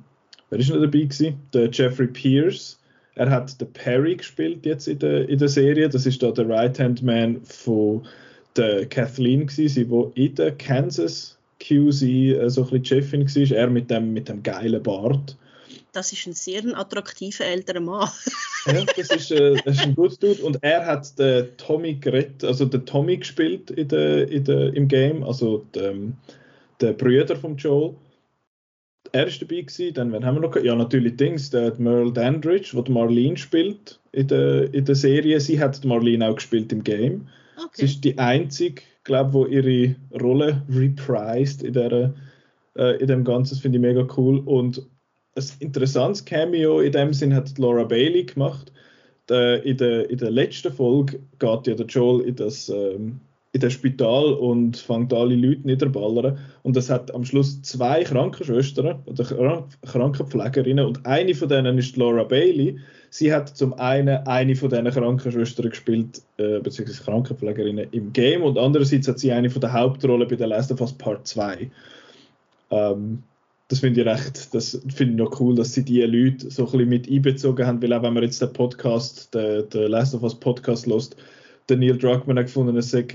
wer ist noch dabei gewesen? Der Jeffrey Pierce, er hat den Perry gespielt jetzt in der, in der Serie. Das ist da der Right-Hand-Man von der Kathleen gewesen, die in der Kansas QC äh, so ein bisschen Chefin war. Er mit dem, mit dem geilen Bart. Das ist ein sehr attraktiver älterer Mann. ja, das ist, äh, das ist ein guter Dude. Und er hat den Tommy gerettet, also den Tommy gespielt in der, in der, im Game, also den, der Brüder von Joel er ist dabei gewesen. Dann, wen haben wir noch? Ja, natürlich Dings, der Merle Dandridge, der Marlene spielt in der, in der Serie. Sie hat Marlene auch gespielt im Game. Okay. Sie ist die einzige, glaube ich, die ihre Rolle reprised in, der, äh, in dem Ganzen. Das finde ich mega cool. Und ein interessantes Cameo in dem Sinn hat Laura Bailey gemacht. In, der, in der letzten Folge geht ja der Joel in das ähm, in das Spital und fängt alle Leute niederballern. Und es hat am Schluss zwei Krankenschwestern oder Krankenpflegerinnen und eine von denen ist Laura Bailey. Sie hat zum einen eine von diesen Krankenschwestern gespielt, äh, beziehungsweise Krankenpflegerinnen im Game und andererseits hat sie eine von der Hauptrollen bei der Last of Us Part 2. Ähm, das finde ich recht, das finde ich noch cool, dass sie die Leute so ein bisschen mit einbezogen haben, weil auch wenn man jetzt den Podcast, den, den Last of Us Podcast lost, der Neil Druckmann hat gefunden, es sei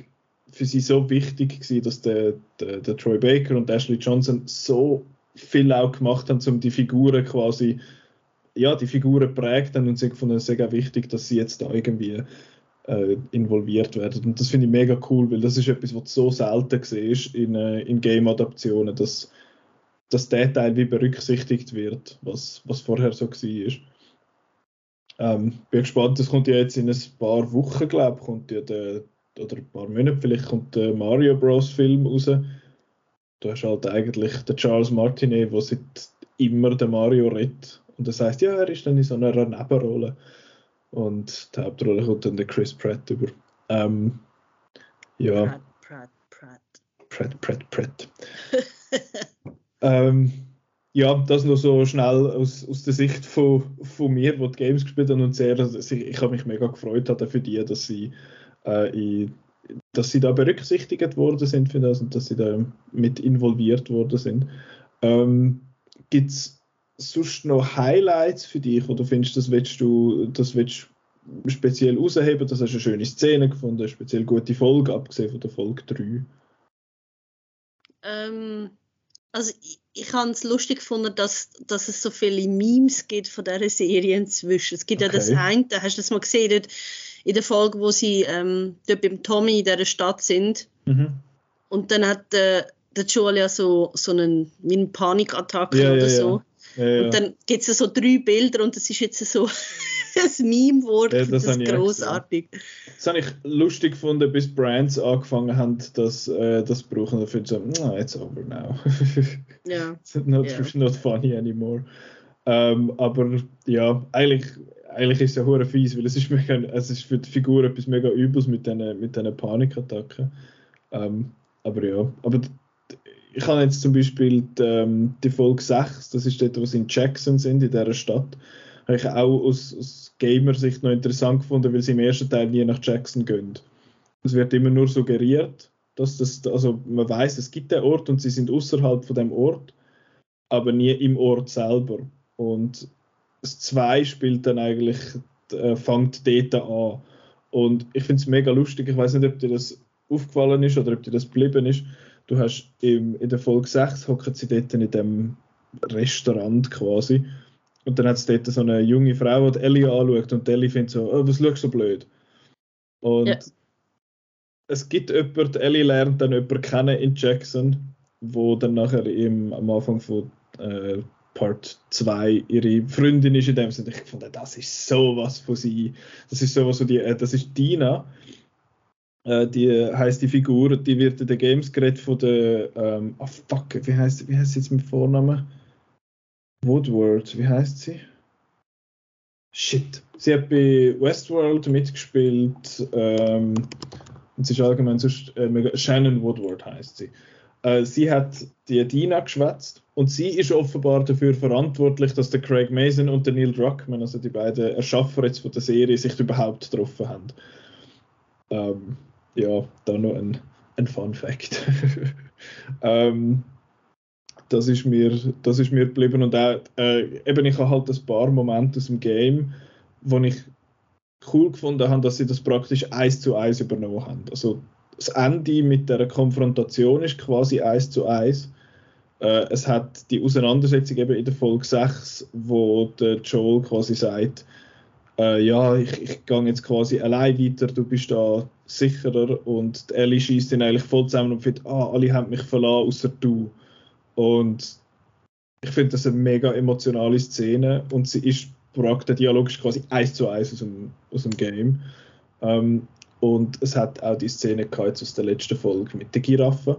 für sie so wichtig gewesen, dass der, der, der, Troy Baker und Ashley Johnson so viel auch gemacht haben, um die Figuren quasi, ja, die Figuren prägt haben und sie gefunden, es ist auch wichtig, dass sie jetzt da irgendwie äh, involviert werden. Und das finde ich mega cool, weil das ist etwas, was so selten siehst in, äh, in Game-Adaptionen, dass, dass der Teil wie berücksichtigt wird, was, was vorher so war. Ähm, bin gespannt, das kommt ja jetzt in ein paar Wochen, glaube ich, kommt ja der, oder ein paar Monate vielleicht kommt der Mario Bros. Film raus. Du hast halt eigentlich den Charles Martinet, der seit immer den Mario redet. Und das heißt, ja, er ist dann in so einer Nebenrolle. Und die Hauptrolle kommt dann der Chris Pratt über. Ähm, ja. Pratt, Pratt, Pratt. Pratt, Pratt, Pratt. ähm, ja, das nur so schnell aus, aus der Sicht von, von mir, wo die Games gespielt haben und sehr, ich, ich habe mich mega gefreut für die, dass sie äh, in, dass sie da berücksichtigt worden sind für das und dass sie da mit involviert worden sind. Ähm, Gibt es sonst noch Highlights für dich oder findest das willst du, das willst speziell rausheben, das hast du eine schöne Szene gefunden, eine speziell gute Folge, abgesehen von der Folge 3? Ähm, also ich, ich habe es lustig gefunden, dass, dass es so viele Memes gibt von dieser Serie inzwischen. Es gibt okay. ja das eine, hast du das mal gesehen, dort in der Folge, wo sie ähm, dort beim Tommy in dieser Stadt sind. Mhm. Und dann hat äh, der Julia so, so einen, wie eine Panikattacke ja, oder ja, so. Ja. und dann gibt es so drei Bilder und das ist jetzt so ein Meme-Wort. Ja, das, das ist großartig. Das habe ich lustig gefunden, bis Brands angefangen haben, das, äh, das brauchen dafür sagen, no, it's over now. ja. it's not, yeah. not funny anymore. Ähm, aber ja, eigentlich, eigentlich ist es ja hure fies, weil es ist, mega, es ist für die Figur etwas mega Übles mit diesen mit Panikattacken. Ähm, aber ja, aber ich habe jetzt zum Beispiel die, ähm, die Folge 6, das ist dort, wo sie in Jackson sind, in dieser Stadt, habe ich auch aus, aus Gamer-Sicht noch interessant gefunden, weil sie im ersten Teil nie nach Jackson gehen. Es wird immer nur suggeriert, dass das, also man weiß, es gibt den Ort und sie sind außerhalb von dem Ort, aber nie im Ort selber. Und 2 spielt dann eigentlich, äh, fängt dort an. Und ich finde es mega lustig, ich weiß nicht, ob dir das aufgefallen ist oder ob dir das geblieben ist. Du hast im, in der Folge 6 hocken sie dort in dem Restaurant quasi und dann hat es dort so eine junge Frau, die Ellie anschaut und Ellie findet so, oh, was schaust du so blöd? Und ja. es gibt jemanden, Ellie lernt dann jemanden kennen in Jackson, wo dann nachher im, am Anfang von äh, Part 2 ihre Freundin ist in dem Sinne. Ich fand, das ist sowas von sie. Das ist sowas von die, äh, das ist Dina. Äh, die heißt die Figur, die wird in den Games geredet von der, ähm, oh fuck, wie heißt, wie sie jetzt mit Vornamen? Woodward, wie heißt sie? Shit. Sie hat bei Westworld mitgespielt. Ähm, und sie ist allgemein sonst, äh, Shannon Woodward heißt sie. Äh, sie hat die Dina geschwätzt und sie ist offenbar dafür verantwortlich, dass der Craig Mason und der Neil Druckmann, also die beiden Erschaffer jetzt von der Serie, sich überhaupt getroffen haben. Ähm, ja, da noch ein, ein Fun Fact. ähm, das ist mir, das ist mir geblieben und auch, äh, eben ich habe halt ein paar Momente aus dem Game, wo ich cool gefunden habe, dass sie das praktisch eins zu eins übernommen haben. Also das Ende mit der Konfrontation ist quasi eins zu eins. Äh, es hat die Auseinandersetzung eben in der Folge 6, wo der Joel quasi sagt, äh, ja, ich, ich gehe jetzt quasi allein weiter, du bist da sicherer und Ellie schießt ihn eigentlich voll zusammen und findet, ah, alle haben mich verlassen, außer du. Und ich finde das eine mega emotionale Szene und sie ist der Dialog ist quasi eins zu eins aus dem, aus dem Game. Ähm, und es hat auch die Szene gehabt aus der letzten Folge mit der Giraffe.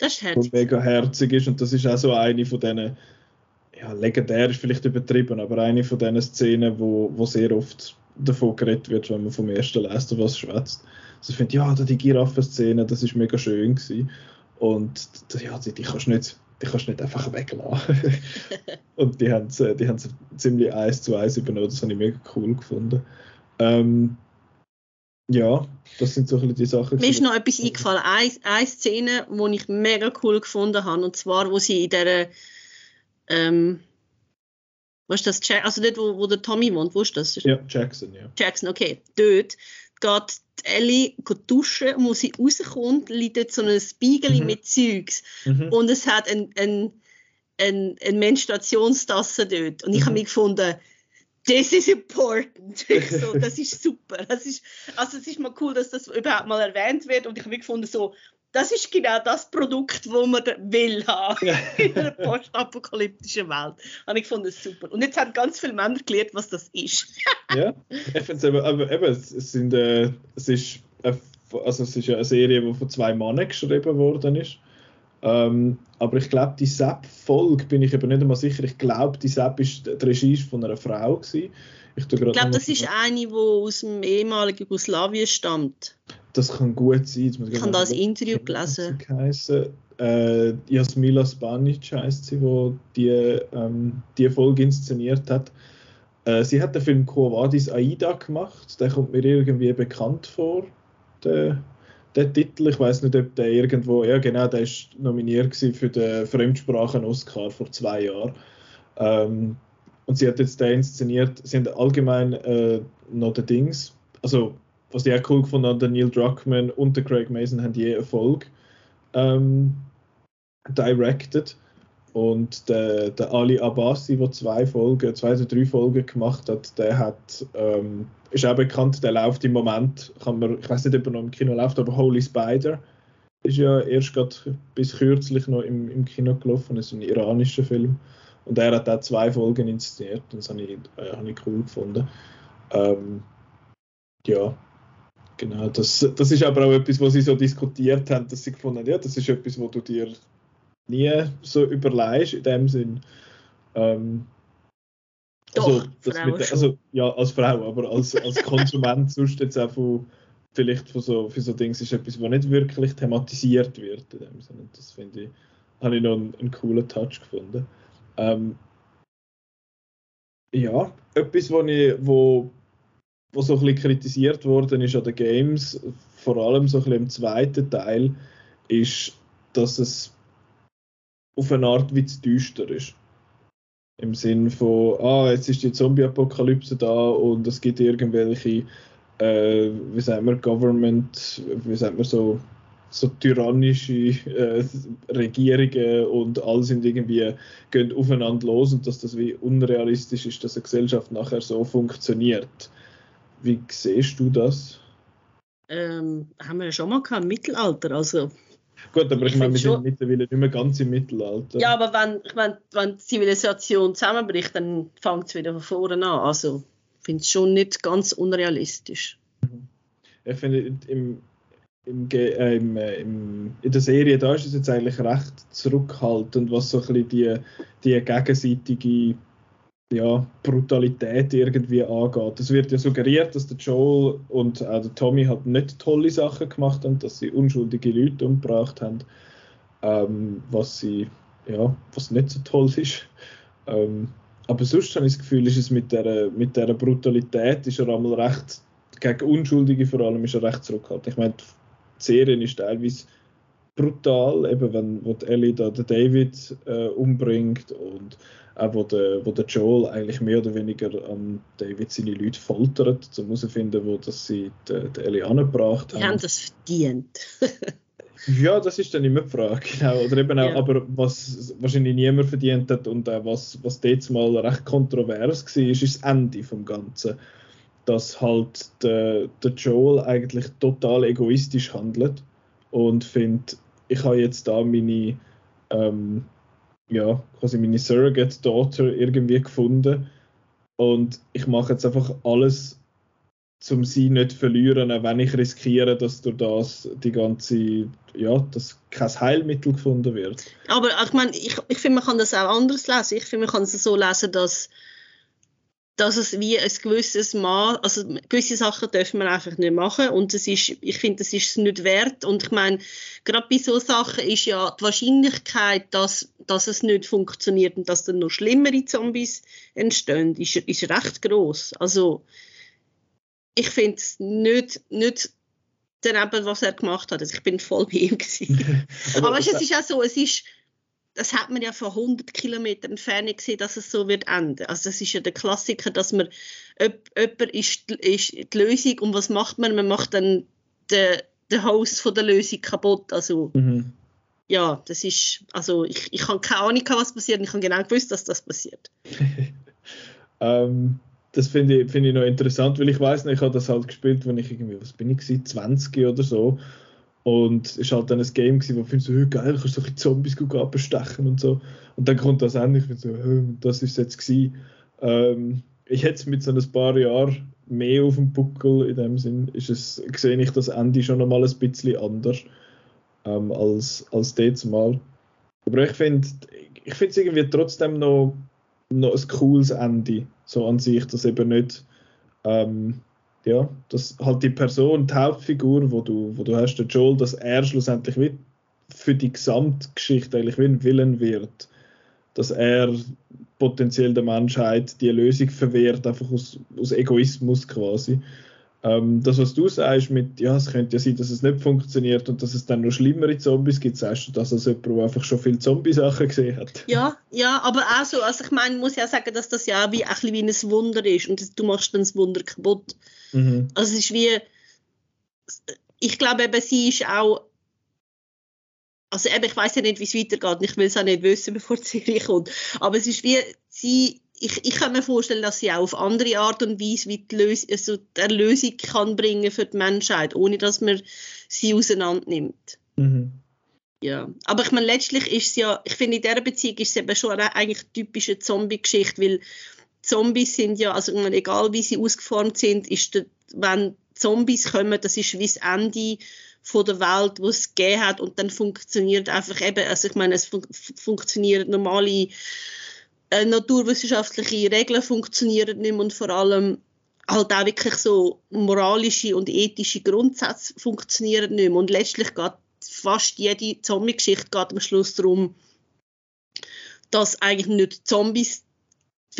Das ist herzig. Die mega herzig ist und das ist auch so eine von diesen, ja, legendär ist vielleicht übertrieben, aber eine von diesen Szenen, wo, wo sehr oft davon geredet wird, wenn man vom ersten Lester was schwätzt. Also ich finde, ja, die Giraffe-Szene, das ist mega schön gewesen. Und ja, die, die kannst du nicht, die kannst nicht einfach weglassen. und die haben es die ziemlich eins zu eins übernommen, das habe ich mega cool gefunden. Ähm, ja, das sind so ein die Sachen. Mir ist noch etwas eingefallen. Eine, eine Szene, die ich mega cool gefunden habe, und zwar, wo sie in dieser ähm, was ist das? Also dort, wo, wo der Tommy wohnt, wo ist das? Ja, Jackson, ja. Jackson, okay. Dort geht Ellie duschen und als sie rauskommt, liegt dort so ein Spiegel mhm. mit Zeugs. Mhm. Und es hat eine ein, ein, ein Menstruationstasse dort. Und ich mhm. habe mich gefunden, this is important. so, das ist super. Das ist, also es ist mal cool, dass das überhaupt mal erwähnt wird. Und ich habe gefunden, so, das ist genau das Produkt, das man will haben in einer postapokalyptischen Welt. Und ich fand es super. Und jetzt haben ganz viele Männer gelernt, was das ist. ja, ich finde es aber, aber eben, es, sind, äh, es, ist eine, also es ist eine Serie, die von zwei Männern geschrieben worden ist. Ähm, aber ich glaube, die Sepp-Folge bin ich eben nicht einmal sicher. Ich glaube, die Sepp ist die Regie von einer Frau gewesen. Ich, ich glaube, das ist eine, die aus dem ehemaligen Jugoslawien stammt. Das kann gut sein. Ich habe das Interview gelesen. Äh, Jasmila Spanic heißt sie, die ähm, die Folge inszeniert hat. Äh, sie hat den Film Quo Vadis Aida gemacht, der kommt mir irgendwie bekannt vor, der, der Titel. Ich weiß nicht, ob der irgendwo, ja genau, der ist nominiert für den Fremdsprachen-Oscar vor zwei Jahren. Ähm, und sie hat jetzt den inszeniert, sie haben allgemein äh, noch den Dings, also was ich auch cool gefunden habe, Neil Druckmann und der Craig Mason haben je Erfolg ähm, directed. Und der, der Ali Abbasi, der zwei Folgen, zwei oder drei Folgen gemacht hat, der hat, ähm, ist auch bekannt, der läuft im Moment, kann man, ich weiß nicht, ob er noch im Kino läuft, aber Holy Spider ist ja erst gerade bis kürzlich noch im, im Kino gelaufen, das ist ein iranischer Film. Und er hat auch zwei Folgen inszeniert das habe ich, äh, habe ich cool gefunden. Ähm, ja, genau. Das, das ist aber auch etwas, was sie so diskutiert haben, dass sie gefunden haben, ja, das ist etwas, wo du dir nie so überlegst in dem Sinn. Ähm, also, Doch, mit, also, ja, als Frau, aber als, als Konsument sonst jetzt auch von, vielleicht von so, für so Dinge ist etwas, was nicht wirklich thematisiert wird in dem Sinne. Das finde ich, habe ich noch einen, einen coolen Touch gefunden. Ähm, ja, etwas, wo, ich, wo, wo so ein bisschen kritisiert worden ist an den Games, vor allem so ein bisschen im zweiten Teil, ist, dass es auf eine Art wie zu düster ist. Im Sinn von, ah, jetzt ist die Zombie-Apokalypse da und es gibt irgendwelche, äh, wie sagt man, Government, wie sagt man so, so tyrannische äh, Regierungen und alle sind irgendwie gehen aufeinander los und dass das wie unrealistisch ist, dass eine Gesellschaft nachher so funktioniert. Wie siehst du das? Ähm, haben wir ja schon mal gehabt, Mittelalter. Also, Gut, aber ich, ich meine, wir sind mittlerweile nicht mehr ganz im Mittelalter. Ja, aber wenn, ich meine, wenn die Zivilisation zusammenbricht, dann fängt es wieder von vorne an. Also, ich finde es schon nicht ganz unrealistisch. Mhm. Ich finde, im, im, äh, im, äh, im, in der Serie da ist es jetzt eigentlich recht zurückhaltend, was so ein bisschen die, die gegenseitige ja, Brutalität irgendwie angeht. Es wird ja suggeriert, dass der Joel und auch der Tommy halt nicht tolle Sachen gemacht haben, dass sie unschuldige Leute umgebracht haben, ähm, was sie, ja, was nicht so toll ist. Ähm, aber sonst habe ich das Gefühl, ist es mit der, mit der Brutalität ist er einmal recht, gegen Unschuldige vor allem, ist er recht zurückhaltend. Ich meine, die Serie ist teilweise brutal, eben wenn wo Ellie da den David äh, umbringt und auch wo der, wo der Joel eigentlich mehr oder weniger an David seine Leute foltert, um herauszufinden, wo das sie die, die Ellie angebracht haben. Die haben das verdient. ja, das ist dann immer die Frage, genau. Oder eben auch, ja. aber was wahrscheinlich niemand verdient hat und auch was, was jetzt mal recht kontrovers war, ist das Ende vom Ganzen. Dass halt der, der Joel eigentlich total egoistisch handelt und findet, ich habe jetzt da meine ähm, ja, quasi meine Surrogate Daughter irgendwie gefunden. Und ich mache jetzt einfach alles, um sie nicht zu verlieren, auch wenn ich riskiere, dass durch das die ganze, ja, dass kein Heilmittel gefunden wird. Aber ich meine, ich, ich finde, man kann das auch anders lesen. Ich finde, man kann es so lesen, dass dass es wie ein gewisses Maß, also gewisse Sachen dürfen wir einfach nicht machen und es ist, ich finde, das ist es nicht wert und ich meine, gerade bei so Sachen ist ja die Wahrscheinlichkeit, dass, dass es nicht funktioniert und dass dann noch schlimmere Zombies entstehen, ist, ist recht groß. Also ich finde es nicht, nicht daneben, was er gemacht hat. Also ich bin voll bei ihm gewesen. Aber, Aber weißt, es ist auch so, es ist das hat man ja von 100 Kilometern Entfernung gesehen, dass es so wird enden. Also das ist ja der Klassiker, dass man jemand ist, ist die Lösung und was macht man? Man macht dann den, den Host von der Lösung kaputt. Also mhm. ja, das ist, also ich, ich habe keine Ahnung, was passiert ich habe genau gewusst, dass das passiert. ähm, das finde ich, find ich noch interessant, weil ich weiß nicht, ich habe das halt gespielt, wenn ich irgendwie, was bin ich, 20 oder so und es war halt dann ein Game, gewesen, wo ich so, hey, geil, kannst du solche Zombies abstechen und so. Und dann kommt das endlich und so, hey, das ist jetzt gewesen. Ähm, ich hätte es mit so ein paar Jahren mehr auf dem Buckel, in dem Sinn, ist es, sehe ich das Ende schon nochmal ein bisschen anders ähm, als, als das Mal. Aber ich finde ich finde es irgendwie trotzdem noch, noch ein cooles Ende, so an sich, dass eben nicht ähm, ja, dass halt die Person, die Hauptfigur, wo du, wo du hast, der Joel, dass er schlussendlich wie für die Gesamtgeschichte eigentlich wie ein Villain wird. dass er potenziell der Menschheit die Lösung verwehrt, einfach aus, aus Egoismus quasi. Ähm, das, was du sagst mit, ja, es könnte ja sein, dass es nicht funktioniert und dass es dann noch schlimmere Zombies gibt, sagst du das als jemand, der einfach schon viele Zombie-Sachen gesehen hat? Ja, ja, aber auch so, also ich meine, muss ja sagen, dass das ja wie, ein bisschen wie ein Wunder ist und du machst dann das Wunder kaputt. Mhm. Also es ist wie, ich glaube eben, sie ist auch also eben, ich weiß ja nicht, wie es weitergeht ich will es auch nicht wissen, bevor die Serie kommt. Aber es ist wie, sie, ich, ich kann mir vorstellen, dass sie auch auf andere Art und Weise wie die, Lös also die Erlösung kann bringen für die Menschheit, ohne dass man sie auseinander nimmt. Mhm. Ja, aber ich meine, letztlich ist es ja, ich finde, in dieser Beziehung ist es eben schon eine, eigentlich eine typische Zombie-Geschichte, weil Zombies sind ja, also egal wie sie ausgeformt sind, ist der, wenn Zombies kommen, das ist wie das Ende von der Welt, wo es gegeben hat und dann funktioniert einfach eben, also ich meine, es fun funktionieren normale äh, naturwissenschaftliche Regeln funktionieren nicht mehr und vor allem halt auch wirklich so moralische und ethische Grundsätze funktionieren nicht mehr. Und letztlich geht fast jede Zombie-Geschichte am Schluss darum, dass eigentlich nicht Zombies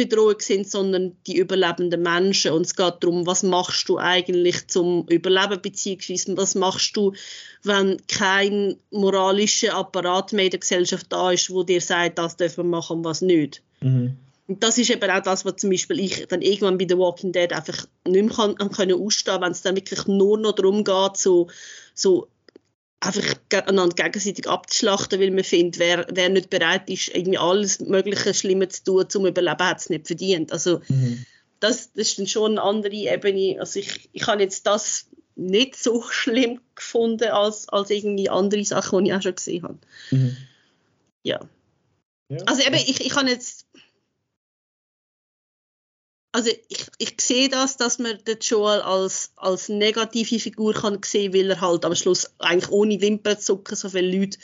Bedrohung sind, sondern die überlebenden Menschen. Und es geht darum, was machst du eigentlich zum Überleben, beziehungsweise was machst du, wenn kein moralischer Apparat mehr in der Gesellschaft da ist, wo dir sagt, das dürfen wir machen und was nicht. Mhm. Und das ist eben auch das, was zum Beispiel ich dann irgendwann bei The Walking Dead einfach nicht mehr kann, können ausstehen, wenn es dann wirklich nur noch darum geht, so, so einfach einander gegenseitig abzuschlachten, weil man findet, wer, wer nicht bereit ist, irgendwie alles Mögliche Schlimme zu tun, zum Überleben, hat es nicht verdient. Also mhm. das, das ist dann schon eine andere Ebene. Also ich, ich habe jetzt das nicht so schlimm gefunden als, als irgendwie andere Sachen, die ich auch schon gesehen habe. Mhm. Ja. ja. Also eben, ich, ich habe jetzt also ich, ich sehe das, dass man den Joel als, als negative Figur kann sehen, weil er halt am Schluss eigentlich ohne Wimpern zu zucken so viele Leute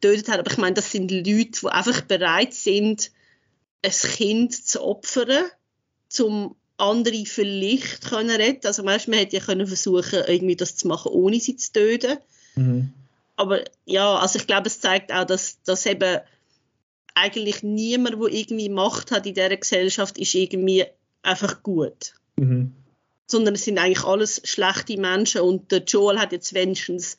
tötet hat. Aber ich meine, das sind Leute, die einfach bereit sind, ein Kind zu opfern, um andere vielleicht können retten. Also weißt, man hätte ja können versuchen, irgendwie das zu machen, ohne sie zu töten. Mhm. Aber ja, also ich glaube, es zeigt auch, dass, dass eben eigentlich niemand, der irgendwie Macht hat in dieser Gesellschaft, ist irgendwie einfach gut. Mhm. Sondern es sind eigentlich alles schlechte Menschen und der Joel hat jetzt wenigstens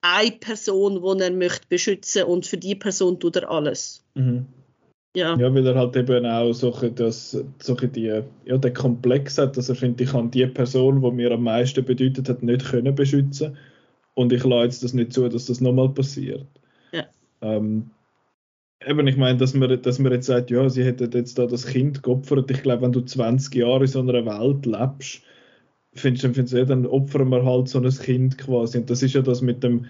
eine Person, die er möchte beschützen und für die Person tut er alles. Mhm. Ja. ja, weil er halt eben auch solche, das, solche die, ja, den Komplex hat, dass er findet, ich kann die Person, die mir am meisten bedeutet hat, nicht können beschützen und ich lasse jetzt das nicht zu, dass das nochmal passiert. Ja. Ähm, eben, ich meine, dass man, dass man jetzt sagt, ja, sie hätten jetzt da das Kind geopfert. Ich glaube, wenn du 20 Jahre in so einer Welt lebst, findest du, findest du ja, dann opfern wir halt so ein Kind quasi. Und das ist ja das mit dem,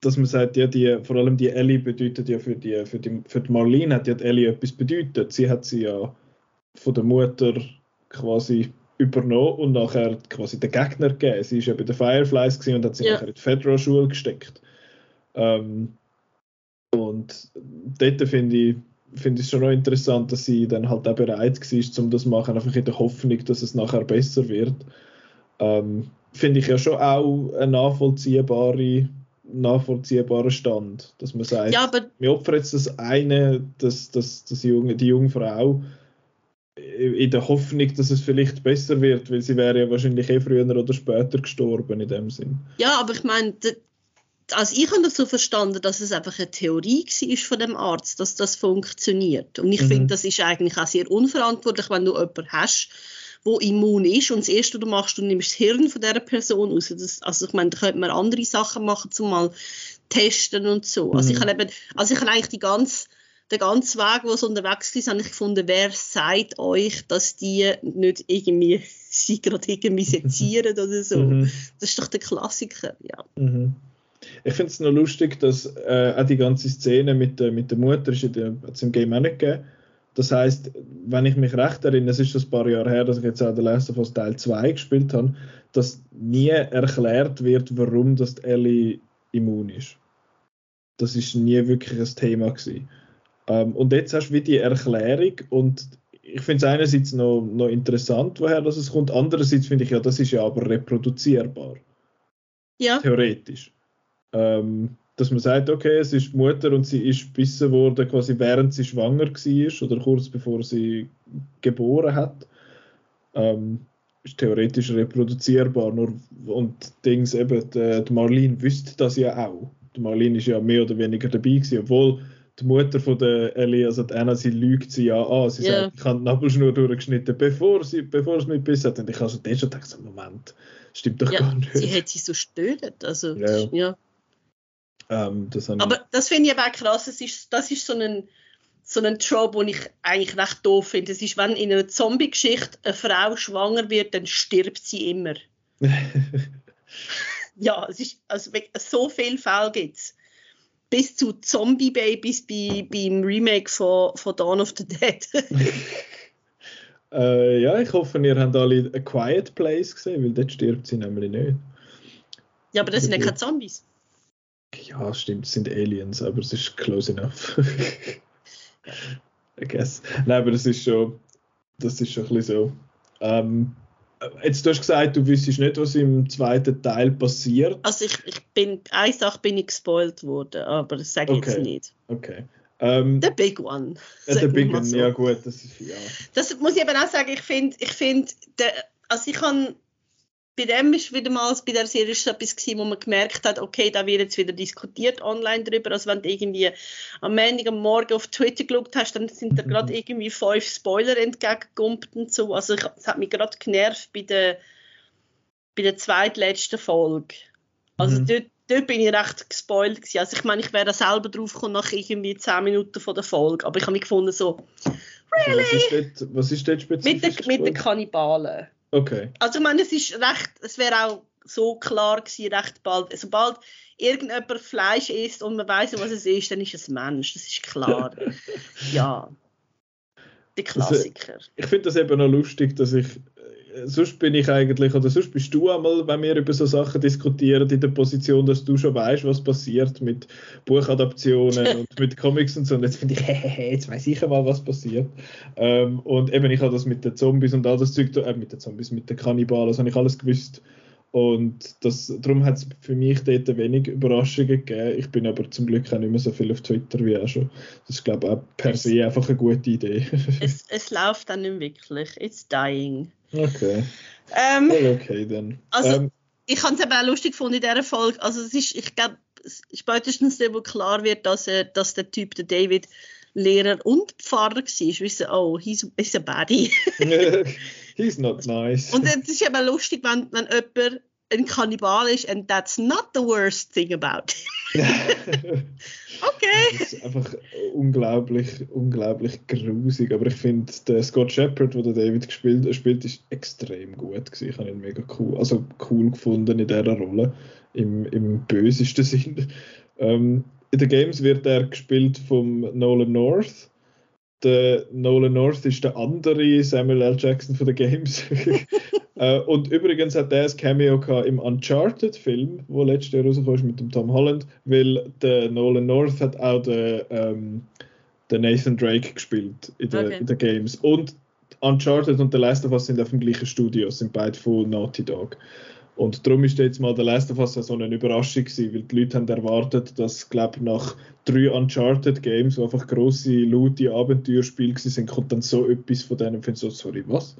dass man sagt, ja, die, vor allem die Ellie bedeutet ja für die, für die, für die Marlene hat ja die Ellie etwas bedeutet. Sie hat sie ja von der Mutter quasi übernommen und nachher quasi den Gegner gegeben. Sie ist ja bei den Fireflies und hat sie ja. nachher in die Federal-Schule gesteckt. Ähm, und dort finde ich, finde ich es schon noch interessant, dass sie dann halt auch bereit war, um das zu machen, einfach in der Hoffnung, dass es nachher besser wird. Ähm, finde ich ja schon auch ein nachvollziehbare, nachvollziehbarer Stand, dass man sagt, ja, wir opfern jetzt das eine, das, das, das junge, die junge Frau, in der Hoffnung, dass es vielleicht besser wird, weil sie wäre ja wahrscheinlich eh früher oder später gestorben in dem Sinn. Ja, aber ich meine, also ich habe das so verstanden, dass es einfach eine Theorie war von dem Arzt, dass das funktioniert. Und ich mhm. finde, das ist eigentlich auch sehr unverantwortlich, wenn du jemanden hast, wo immun ist und das Erste, was du machst, du nimmst das Hirn von dieser Person raus. Das, also ich meine, da könnte man andere Sachen machen, zum mal testen und so. Mhm. Also ich mhm. habe eben, also ich habe eigentlich die ganze der ganze Weg, wo es unterwegs ist, habe ich gefunden, wer sagt euch, dass die nicht irgendwie sie gerade irgendwie sezieren oder so. Mhm. Das ist doch der Klassiker, ja. Mhm. Ich finde es noch lustig, dass äh, auch die ganze Szene mit, äh, mit der Mutter ist im Game auch nicht gegeben. Das heißt, wenn ich mich recht erinnere, es ist schon ein paar Jahre her, dass ich jetzt auch The Last of Us Teil 2 gespielt habe, dass nie erklärt wird, warum das Ellie immun ist. Das ist nie wirklich ein Thema gewesen. Ähm, und jetzt hast du wie die Erklärung und ich finde es einerseits noch, noch interessant, woher das kommt. Andererseits finde ich ja, das ist ja aber reproduzierbar. Ja. Theoretisch. Ähm, dass man sagt, okay, es ist die Mutter und sie ist gebissen worden, quasi während sie schwanger war oder kurz bevor sie geboren hat. Ähm, ist theoretisch reproduzierbar. Nur, und Dings eben, die, die Marlene wüsste das ja auch. Die Marlene ist ja mehr oder weniger dabei gewesen, obwohl die Mutter von der Ellie, also die Anna, sie lügt sie ja an. Sie yeah. sagt, ich habe die Nabelschnur durchgeschnitten, bevor sie, bevor sie mich bissen hat. Und ich habe schon schon gedacht, Moment, stimmt doch ja, gar nicht. Sie hat sie so stödet, also ja. ja. Ähm, das Aber das finde ich aber auch krass, das ist, das ist so ein so ein Trope, den ich eigentlich recht doof finde. Das ist, wenn in einer Zombie-Geschichte eine Frau schwanger wird, dann stirbt sie immer. ja, es ist, also so viele Fälle gibt es. Bis zu Zombie-Babys bei, beim Remake von, von Dawn of the Dead. äh, ja, ich hoffe, ihr habt alle A Quiet Place gesehen, weil dort stirbt sie nämlich nicht. Ja, aber das sind ja keine Zombies. Ja, stimmt, es sind Aliens, aber es ist close enough. I guess. Nein, aber das ist schon, das ist schon ein bisschen so. Ähm, jetzt du hast gesagt, du wüsstest nicht, was im zweiten Teil passiert. Also ich, ich bin, eine Sache bin ich gespoilt worden, aber das sage ich okay. jetzt nicht. Okay. Ähm, the big one. Ja, the big one, so. ja gut, das ist ja. Das muss ich eben auch sagen, ich finde, ich finde, also ich kann bei dem ist wieder mal bei der Serie etwas gewesen, wo man gemerkt hat, okay, da wird jetzt wieder diskutiert online drüber. Also wenn du irgendwie am Montag am Morgen auf Twitter geschaut hast, dann sind da mhm. gerade irgendwie fünf Spoiler entgegengekommen und so. Also es hat mich gerade genervt bei der, bei der zweitletzten Folge. Also mhm. dort, dort bin ich recht gespoilt gewesen. Also ich meine, ich wäre selber drauf gekommen nach irgendwie 10 Minuten von der Folge, aber ich habe mich gefunden so, really? Also was, ist dort, was ist dort spezifisch? Mit, mit den Kannibalen. Okay. Also ich meine, es ist recht, es wäre auch so klar gewesen, recht bald. Sobald irgendjemand Fleisch isst und man weiß, was es ist, dann ist es Mensch. Das ist klar. ja. Die Klassiker. Also, ich finde das eben noch lustig, dass ich sonst bin ich eigentlich, oder sonst bist du einmal, wenn wir über so Sachen diskutieren, in der Position, dass du schon weißt, was passiert mit Buchadaptionen und mit Comics und so. Und jetzt finde ich, hehehe, jetzt weiß ich einmal, was passiert. Ähm, und eben, ich habe das mit den Zombies und all das Zeug, äh, mit den Zombies, mit den Kannibalen, das habe ich alles gewusst. Und das, darum hat es für mich dort wenig Überraschungen gegeben. Ich bin aber zum Glück auch nicht mehr so viel auf Twitter wie auch schon. Das ist, glaube ich, auch per se einfach eine gute Idee. es, es läuft dann nicht wirklich. It's dying. Okay. Ähm, okay, dann. Also, ähm, ich habe es eben auch lustig gefunden in dieser Folge. Also, es ist, ich glaube, spätestens wo klar wird, dass, er, dass der Typ, der David, Lehrer und Pfarrer war, wissen, oh, he's, he's a baddie. he's not nice. Und es ist eben lustig, wenn, wenn jemand ein Kannibal ist and that's not the worst thing about it. okay. Das ist einfach unglaublich, unglaublich grusig. Aber ich finde, der Scott Shepard, der David gespielt spielt, ist extrem gut gewesen. Ich habe ihn mega cool, also cool gefunden in dieser Rolle, im, im bösesten Sinn. Ähm, in den Games wird er gespielt von Nolan North der Nolan North ist der andere Samuel L. Jackson von den Games. äh, und übrigens hat er ein Cameo im Uncharted-Film, wo letztes Jahr rausgekommen ist mit dem Tom Holland, weil der Nolan North hat auch den, ähm, den Nathan Drake gespielt in den okay. Games. Und Uncharted und The Last of Us sind auf dem gleichen Studio, sind beide von Naughty Dog. Und darum ist jetzt mal der Last of Us so eine Überraschung gewesen, weil die Leute haben erwartet, dass, glaube nach drei Uncharted Games, wo einfach grosse, laute Abenteuerspiele sind, kommt dann so etwas von denen und finde so, sorry, was?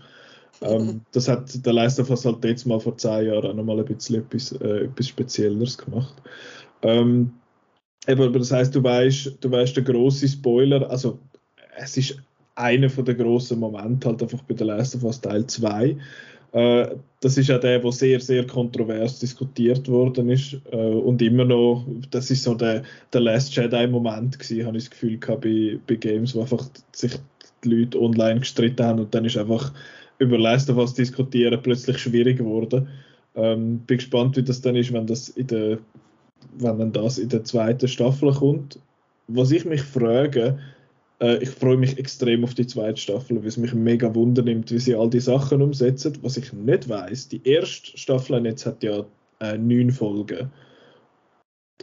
ähm, das hat der Last of Us halt jetzt mal vor zehn Jahren auch nochmal ein bisschen etwas, äh, etwas Spezielleres gemacht. Ähm, aber das heißt, du weißt, du weißt, der große Spoiler, also es ist einer den grossen Momente halt einfach bei der Last of Us Teil 2 äh, das ist ja der, der sehr, sehr kontrovers diskutiert worden ist äh, und immer noch, das ist so der, der Last Jedi-Moment gewesen, habe ich das Gefühl gehabt, bei, bei Games, wo einfach sich die Leute online gestritten haben und dann ist einfach über Last of Us diskutieren plötzlich schwierig geworden. Ähm, bin gespannt, wie das dann ist, wenn das in der wenn dann das in der zweiten Staffel kommt. Was ich mich frage, äh, ich freue mich extrem auf die zweite Staffel, weil es mich mega wundernimmt, wie sie all die Sachen umsetzen. Was ich nicht weiß, die erste Staffel jetzt hat ja äh, neun Folgen.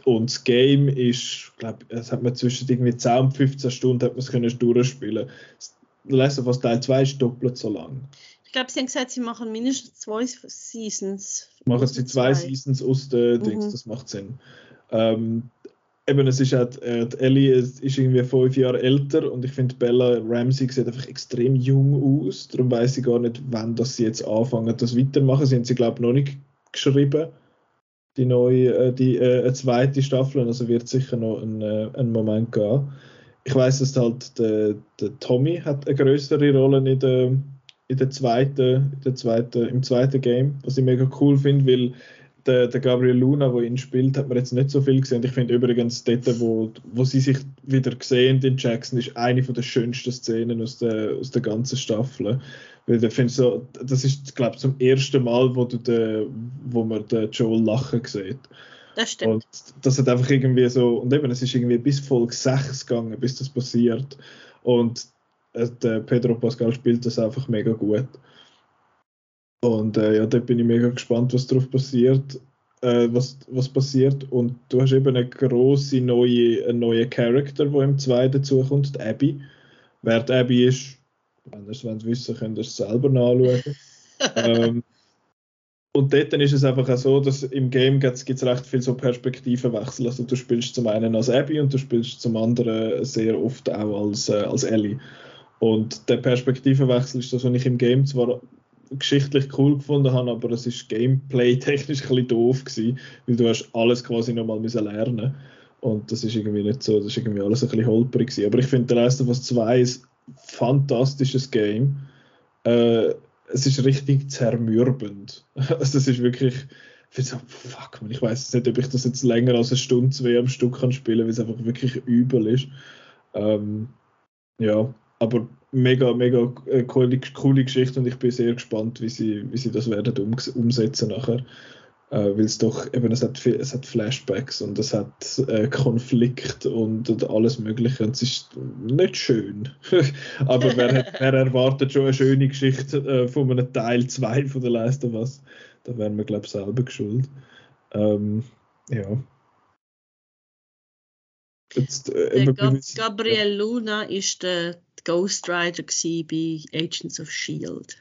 Und das Game ist, glaube es hat man zwischen irgendwie 10 und 15 Stunden hat man es können durchspielen. Last of Us Teil 2 ist doppelt so lang. Ich glaube, sie haben gesagt, sie machen mindestens zwei Seasons. Machen sie zwei, zwei Seasons aus den mhm. Dings, das macht Sinn. Ähm, eben, es ist halt, äh, Ellie ist irgendwie fünf Jahre älter und ich finde, Bella Ramsey sieht einfach extrem jung aus. Darum weiß ich gar nicht, wann dass sie jetzt anfangen, das weitermachen. Sie haben sie, glaube ich, noch nicht geschrieben, die neue, äh, die äh, zweite Staffel. Also wird sicher noch ein, äh, ein Moment gehen. Ich weiß, dass halt der, der Tommy hat eine größere Rolle in der, in der zweiten, in der zweiten, im zweiten Game, was ich mega cool finde, weil der, der Gabriel Luna, der ihn spielt, hat man jetzt nicht so viel gesehen. Ich finde übrigens dort, wo, wo sie sich wieder sehen in Jackson, ist eine von der schönsten Szenen aus der, aus der ganzen Staffel. Weil ich finde so, das ist, glaube ich, zum ersten Mal, wo, du de, wo man den Joel lachen sieht. Das stimmt. Und das hat einfach irgendwie so, und eben, es ist irgendwie bis Folge 6 gegangen, bis das passiert. Und äh, der Pedro Pascal spielt das einfach mega gut. Und äh, ja, da bin ich mega gespannt, was drauf passiert, äh, was, was passiert. Und du hast eben eine große neue, einen neuen Charakter, der im 2 dazukommt, die Abby. Wer die Abby ist, wenn ihr es wissen könnt ihr es selber nachschauen. ähm, und dort ist es einfach auch so, dass im Game gibt es recht viel so Perspektivenwechsel. Also du spielst zum einen als Abby und du spielst zum anderen sehr oft auch als, äh, als Ellie. Und der Perspektivenwechsel ist das, was ich im Game zwar geschichtlich cool gefunden habe, aber es ist gameplay-technisch ein bisschen doof gewesen, weil du hast alles quasi nochmal müssen lernen und das ist irgendwie nicht so, das ist irgendwie alles ein bisschen holprig gewesen. Aber ich finde The Last of Us 2 ist ein fantastisches Game. Äh, es ist richtig zermürbend. Also es ist wirklich, ich so, fuck man, ich weiß nicht, ob ich das jetzt länger als eine Stunde, zwei am Stück kann spielen, weil es einfach wirklich übel ist. Ähm, ja, aber mega, mega äh, coole, coole Geschichte und ich bin sehr gespannt, wie sie, wie sie das werden umsetzen nachher. Äh, weil es doch eben, es hat, es hat Flashbacks und es hat äh, Konflikt und, und, alles Mögliche und es ist nicht schön. Aber wer, wer, erwartet schon eine schöne Geschichte äh, von einem Teil 2 von der Leiste was, da wären wir, glaube ich, selber geschuld. Ähm, ja. Jetzt, äh, Gab Gabriel Luna ist der Ghost Rider bei Agents of Shield.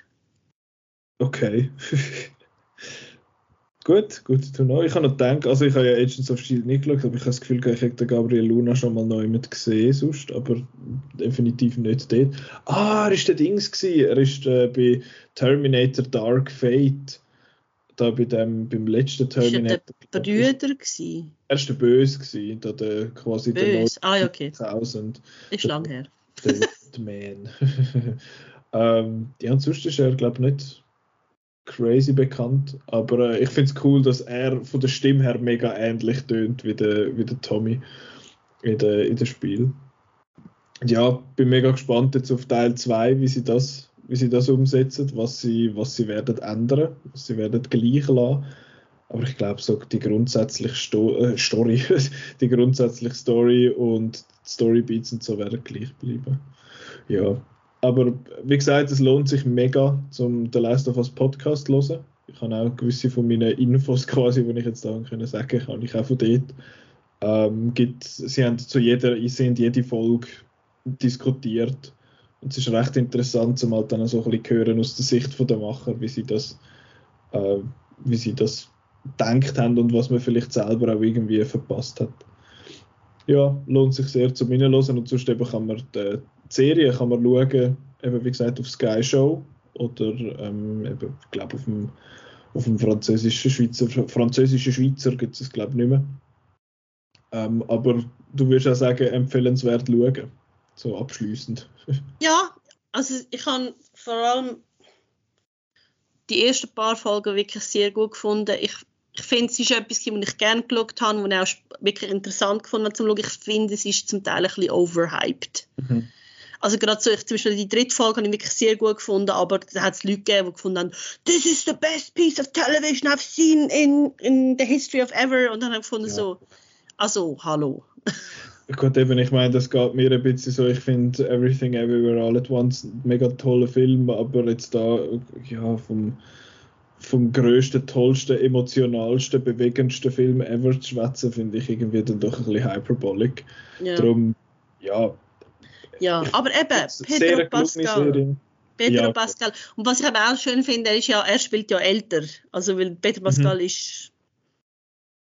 Okay. gut, gut zu know. Ich habe noch gedacht, also ich habe ja Agents of Shield nicht geschaut, aber ich habe das Gefühl, ich hätte Gabriel Luna schon mal neu mit gesehen, sonst, aber definitiv nicht dort. Ah, er ist der Dings gewesen. Er ist äh, bei Terminator Dark Fate da bei dem, beim letzten Terminator. Ist der Brüder gewesen? Er war der Böse gewesen, da der quasi Böse. der ah, okay. 1000. Ist lang her. Der Man. ähm, ja, und sonst ist er, glaube ich, nicht crazy bekannt, aber äh, ich finde es cool, dass er von der Stimme her mega ähnlich tönt wie der, wie der Tommy in dem in der Spiel. Ja, bin mega gespannt jetzt auf Teil 2, wie sie das wie sie das umsetzen, was sie, was sie werden ändern, was sie werden gleich lassen. Aber ich glaube, so die grundsätzliche Sto äh, Story, die grundsätzliche Story und Storybeats und so werden gleich bleiben. Ja, aber wie gesagt, es lohnt sich mega, zum The Last of Us Podcast zu hören. Ich habe auch gewisse von meinen Infos quasi, die ich jetzt da können sagen kann, ich auch von dort. Ähm, gibt, sie haben zu jeder, sie haben jede Folge diskutiert und es ist recht interessant, zum halt dann so ein bisschen hören aus der Sicht der Macher, wie sie das, äh, wie sie das denkt haben und was man vielleicht selber auch irgendwie verpasst hat. Ja, lohnt sich sehr zum Hinhören und sonst eben kann man die, Serie kann man schauen, eben wie gesagt auf Sky Show oder ähm, eben, ich glaube auf dem, auf dem französischen Schweizer, französischen Schweizer gibt es glaube ich nicht mehr. Ähm, aber du würdest auch sagen, empfehlenswert schauen so abschließend. Ja, also ich habe vor allem die ersten paar Folgen wirklich sehr gut gefunden. Ich, ich finde, es ist etwas, was ich gerne geschaut habe, und auch wirklich interessant gefunden habe zum Schauen. Ich finde, es ist zum Teil ein bisschen overhyped. Mhm. Also gerade so, ich, zum Beispiel die dritte Folge habe ich wirklich sehr gut gefunden, aber da hat es Leute gegeben, die gefunden haben, this is the best piece of television I've seen in, in the history of ever. Und dann habe ich gefunden ja. so, also, hallo. Gut, eben, ich meine, das geht mir ein bisschen so, ich finde Everything Everywhere All at Once ein mega toller Film, aber jetzt da, ja, vom, vom größten, tollsten, emotionalsten, bewegendsten Film ever zu schwätzen, finde ich irgendwie dann doch ein bisschen hyperbolic. Ja. Darum, ja. Ja, aber eben, Pedro Pascal. Pedro ja. Pascal. Und was ich auch schön finde, ist ja, er spielt ja älter. Also, weil Pedro mhm. Pascal mhm. ist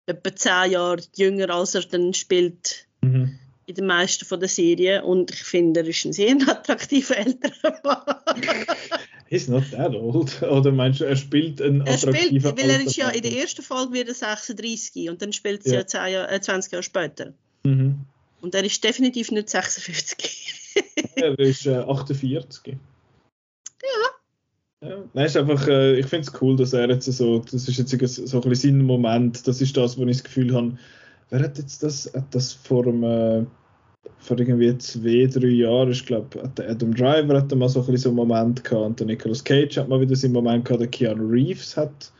etwa 10 Jahre jünger, als er dann spielt Mhm. in den meisten von der Serien. Und ich finde, er ist ein sehr attraktiver älterer Mann. He's not that old. Oder meinst du, er spielt einen er spielt, weil er ist ja in der ersten Folge wieder 36 und dann spielt sie Ja. ja, 10 Jahre, äh, 20 Jahre später. Mhm. Und er ist definitiv nicht 56. Er ist äh, 48. Ja. ja. Nein, ist einfach, äh, ich finde es cool, dass er jetzt so, das ist jetzt so ein bisschen sein Moment, das ist das, wo ich das Gefühl habe, wer hat jetzt das, hat das vor einem, äh, vor irgendwie zwei, drei Jahren, ich glaube, der Adam Driver hat mal so ein so einen Moment gehabt und der Nicolas Cage hat mal wieder seinen Moment gehabt, der Keanu Reeves hat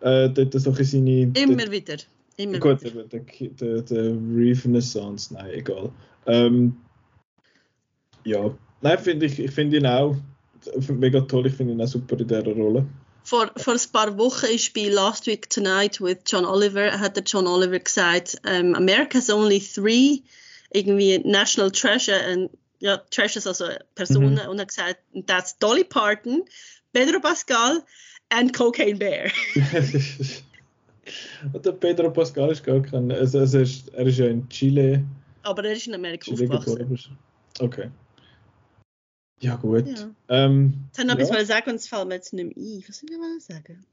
äh, dort so ein seine... Immer wieder. Immer Gut, wieder. der, der, der, der Renaissance, nein, egal. Ähm, ja, nein, finde ich, ich finde ihn auch mega toll, ich finde ihn auch super in dieser Rolle. Vor, vor ein paar Wochen ist bei Last Week Tonight with John Oliver, hat der John Oliver gesagt, um, America's only three irgendwie National Treasure, and, ja, Treasures, also Personen, Mhm. und hat gesagt, that's Dolly Parton, Pedro Pascal and Cocaine Bear. Und der Pedro Pascal ist gar kein, also, also er, ist, er ist ja in Chile, Aber er ist in Amerika Chile aufgewachsen. Okay. Ja, gut. Ja. Ähm, ich noch ja. etwas sagen und es fällt mir jetzt nicht mehr ein. Was soll ich noch sagen?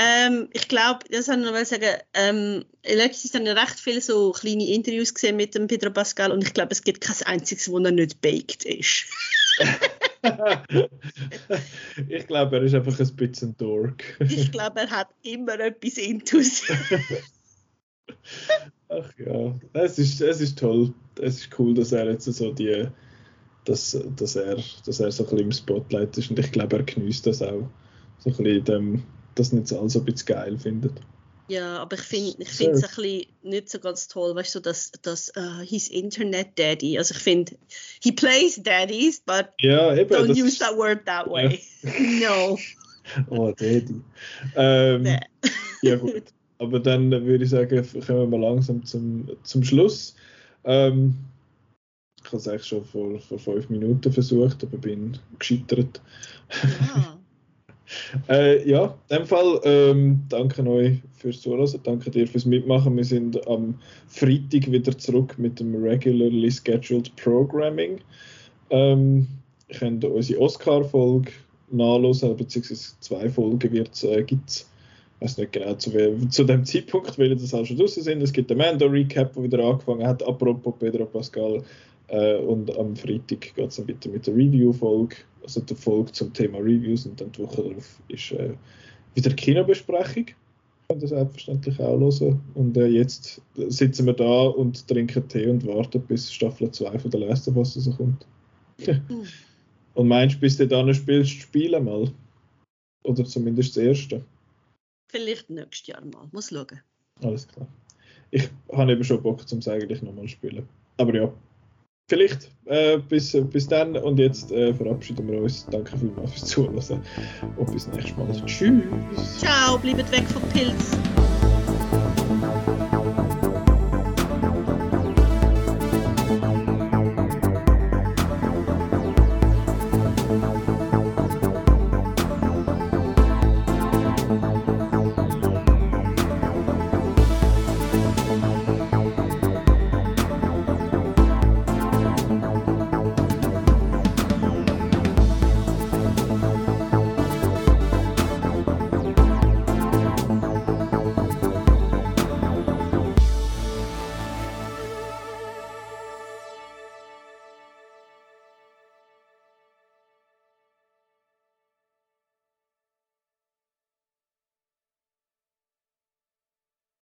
Ähm, ich glaube, das habe ich noch sagen, ähm, letztens habe ich recht viele so kleine Interviews gesehen mit dem Pedro Pascal und ich glaube, es gibt kein einziges, wo er nicht baked ist. ich glaube, er ist einfach ein bisschen Dork. Ich glaube, er hat immer etwas intus. Ach ja, es ist, es ist toll. Es ist cool, dass er jetzt so die, dass, dass, er, dass er so ein bisschen im Spotlight ist und ich glaube, er genießt das auch. So ein bisschen dem, dass nicht alles so ein bisschen geil findet. ja, aber ich finde ich es ein bisschen nicht so ganz toll, weißt du, dass, dass uh, his Internet Daddy, also ich finde, he plays daddies, but Ja, eben. don't das use that word that way. no. oh, Daddy. Ähm, ja, gut. Aber dann würde ich sagen, kommen wir langsam zum, zum Schluss. Ähm, ich habe es eigentlich schon vor, vor fünf Minuten versucht, aber bin gescheitert. Ja. Äh, ja, in dem Fall ähm, danke euch fürs Zuhören, danke dir fürs Mitmachen. Wir sind am Freitag wieder zurück mit dem regularly scheduled Programming. Ähm, könnt unsere Oscar-Folge nachlesen, beziehungsweise zwei Folgen wird's, äh, gibt es. Ich weiß nicht genau zu, zu dem Zeitpunkt, weil das auch schon draußen sind. Es gibt den Mando-Recap, der wieder angefangen hat, apropos Pedro Pascal. Äh, und am Freitag geht es dann weiter mit der Review-Folge, also der Folge zum Thema Reviews. Und dann die Woche darauf ist äh, wieder Kinobesprechung. Könnt ihr selbstverständlich auch hören. Und äh, jetzt sitzen wir da und trinken Tee und warten, bis Staffel 2 von der Last of Us rauskommt. Hm. Und meinst du, bis du dann spielst, spielen mal? Oder zumindest das erste? Vielleicht nächstes Jahr mal. Muss schauen. Alles klar. Ich habe eben schon Bock, zum eigentlich nochmal spielen. Aber ja, vielleicht äh, bis, bis dann und jetzt äh, verabschieden wir uns. Danke vielmals fürs Zuhören und bis nächstes Mal. Tschüss! Ciao, bleibt weg vom Pilz.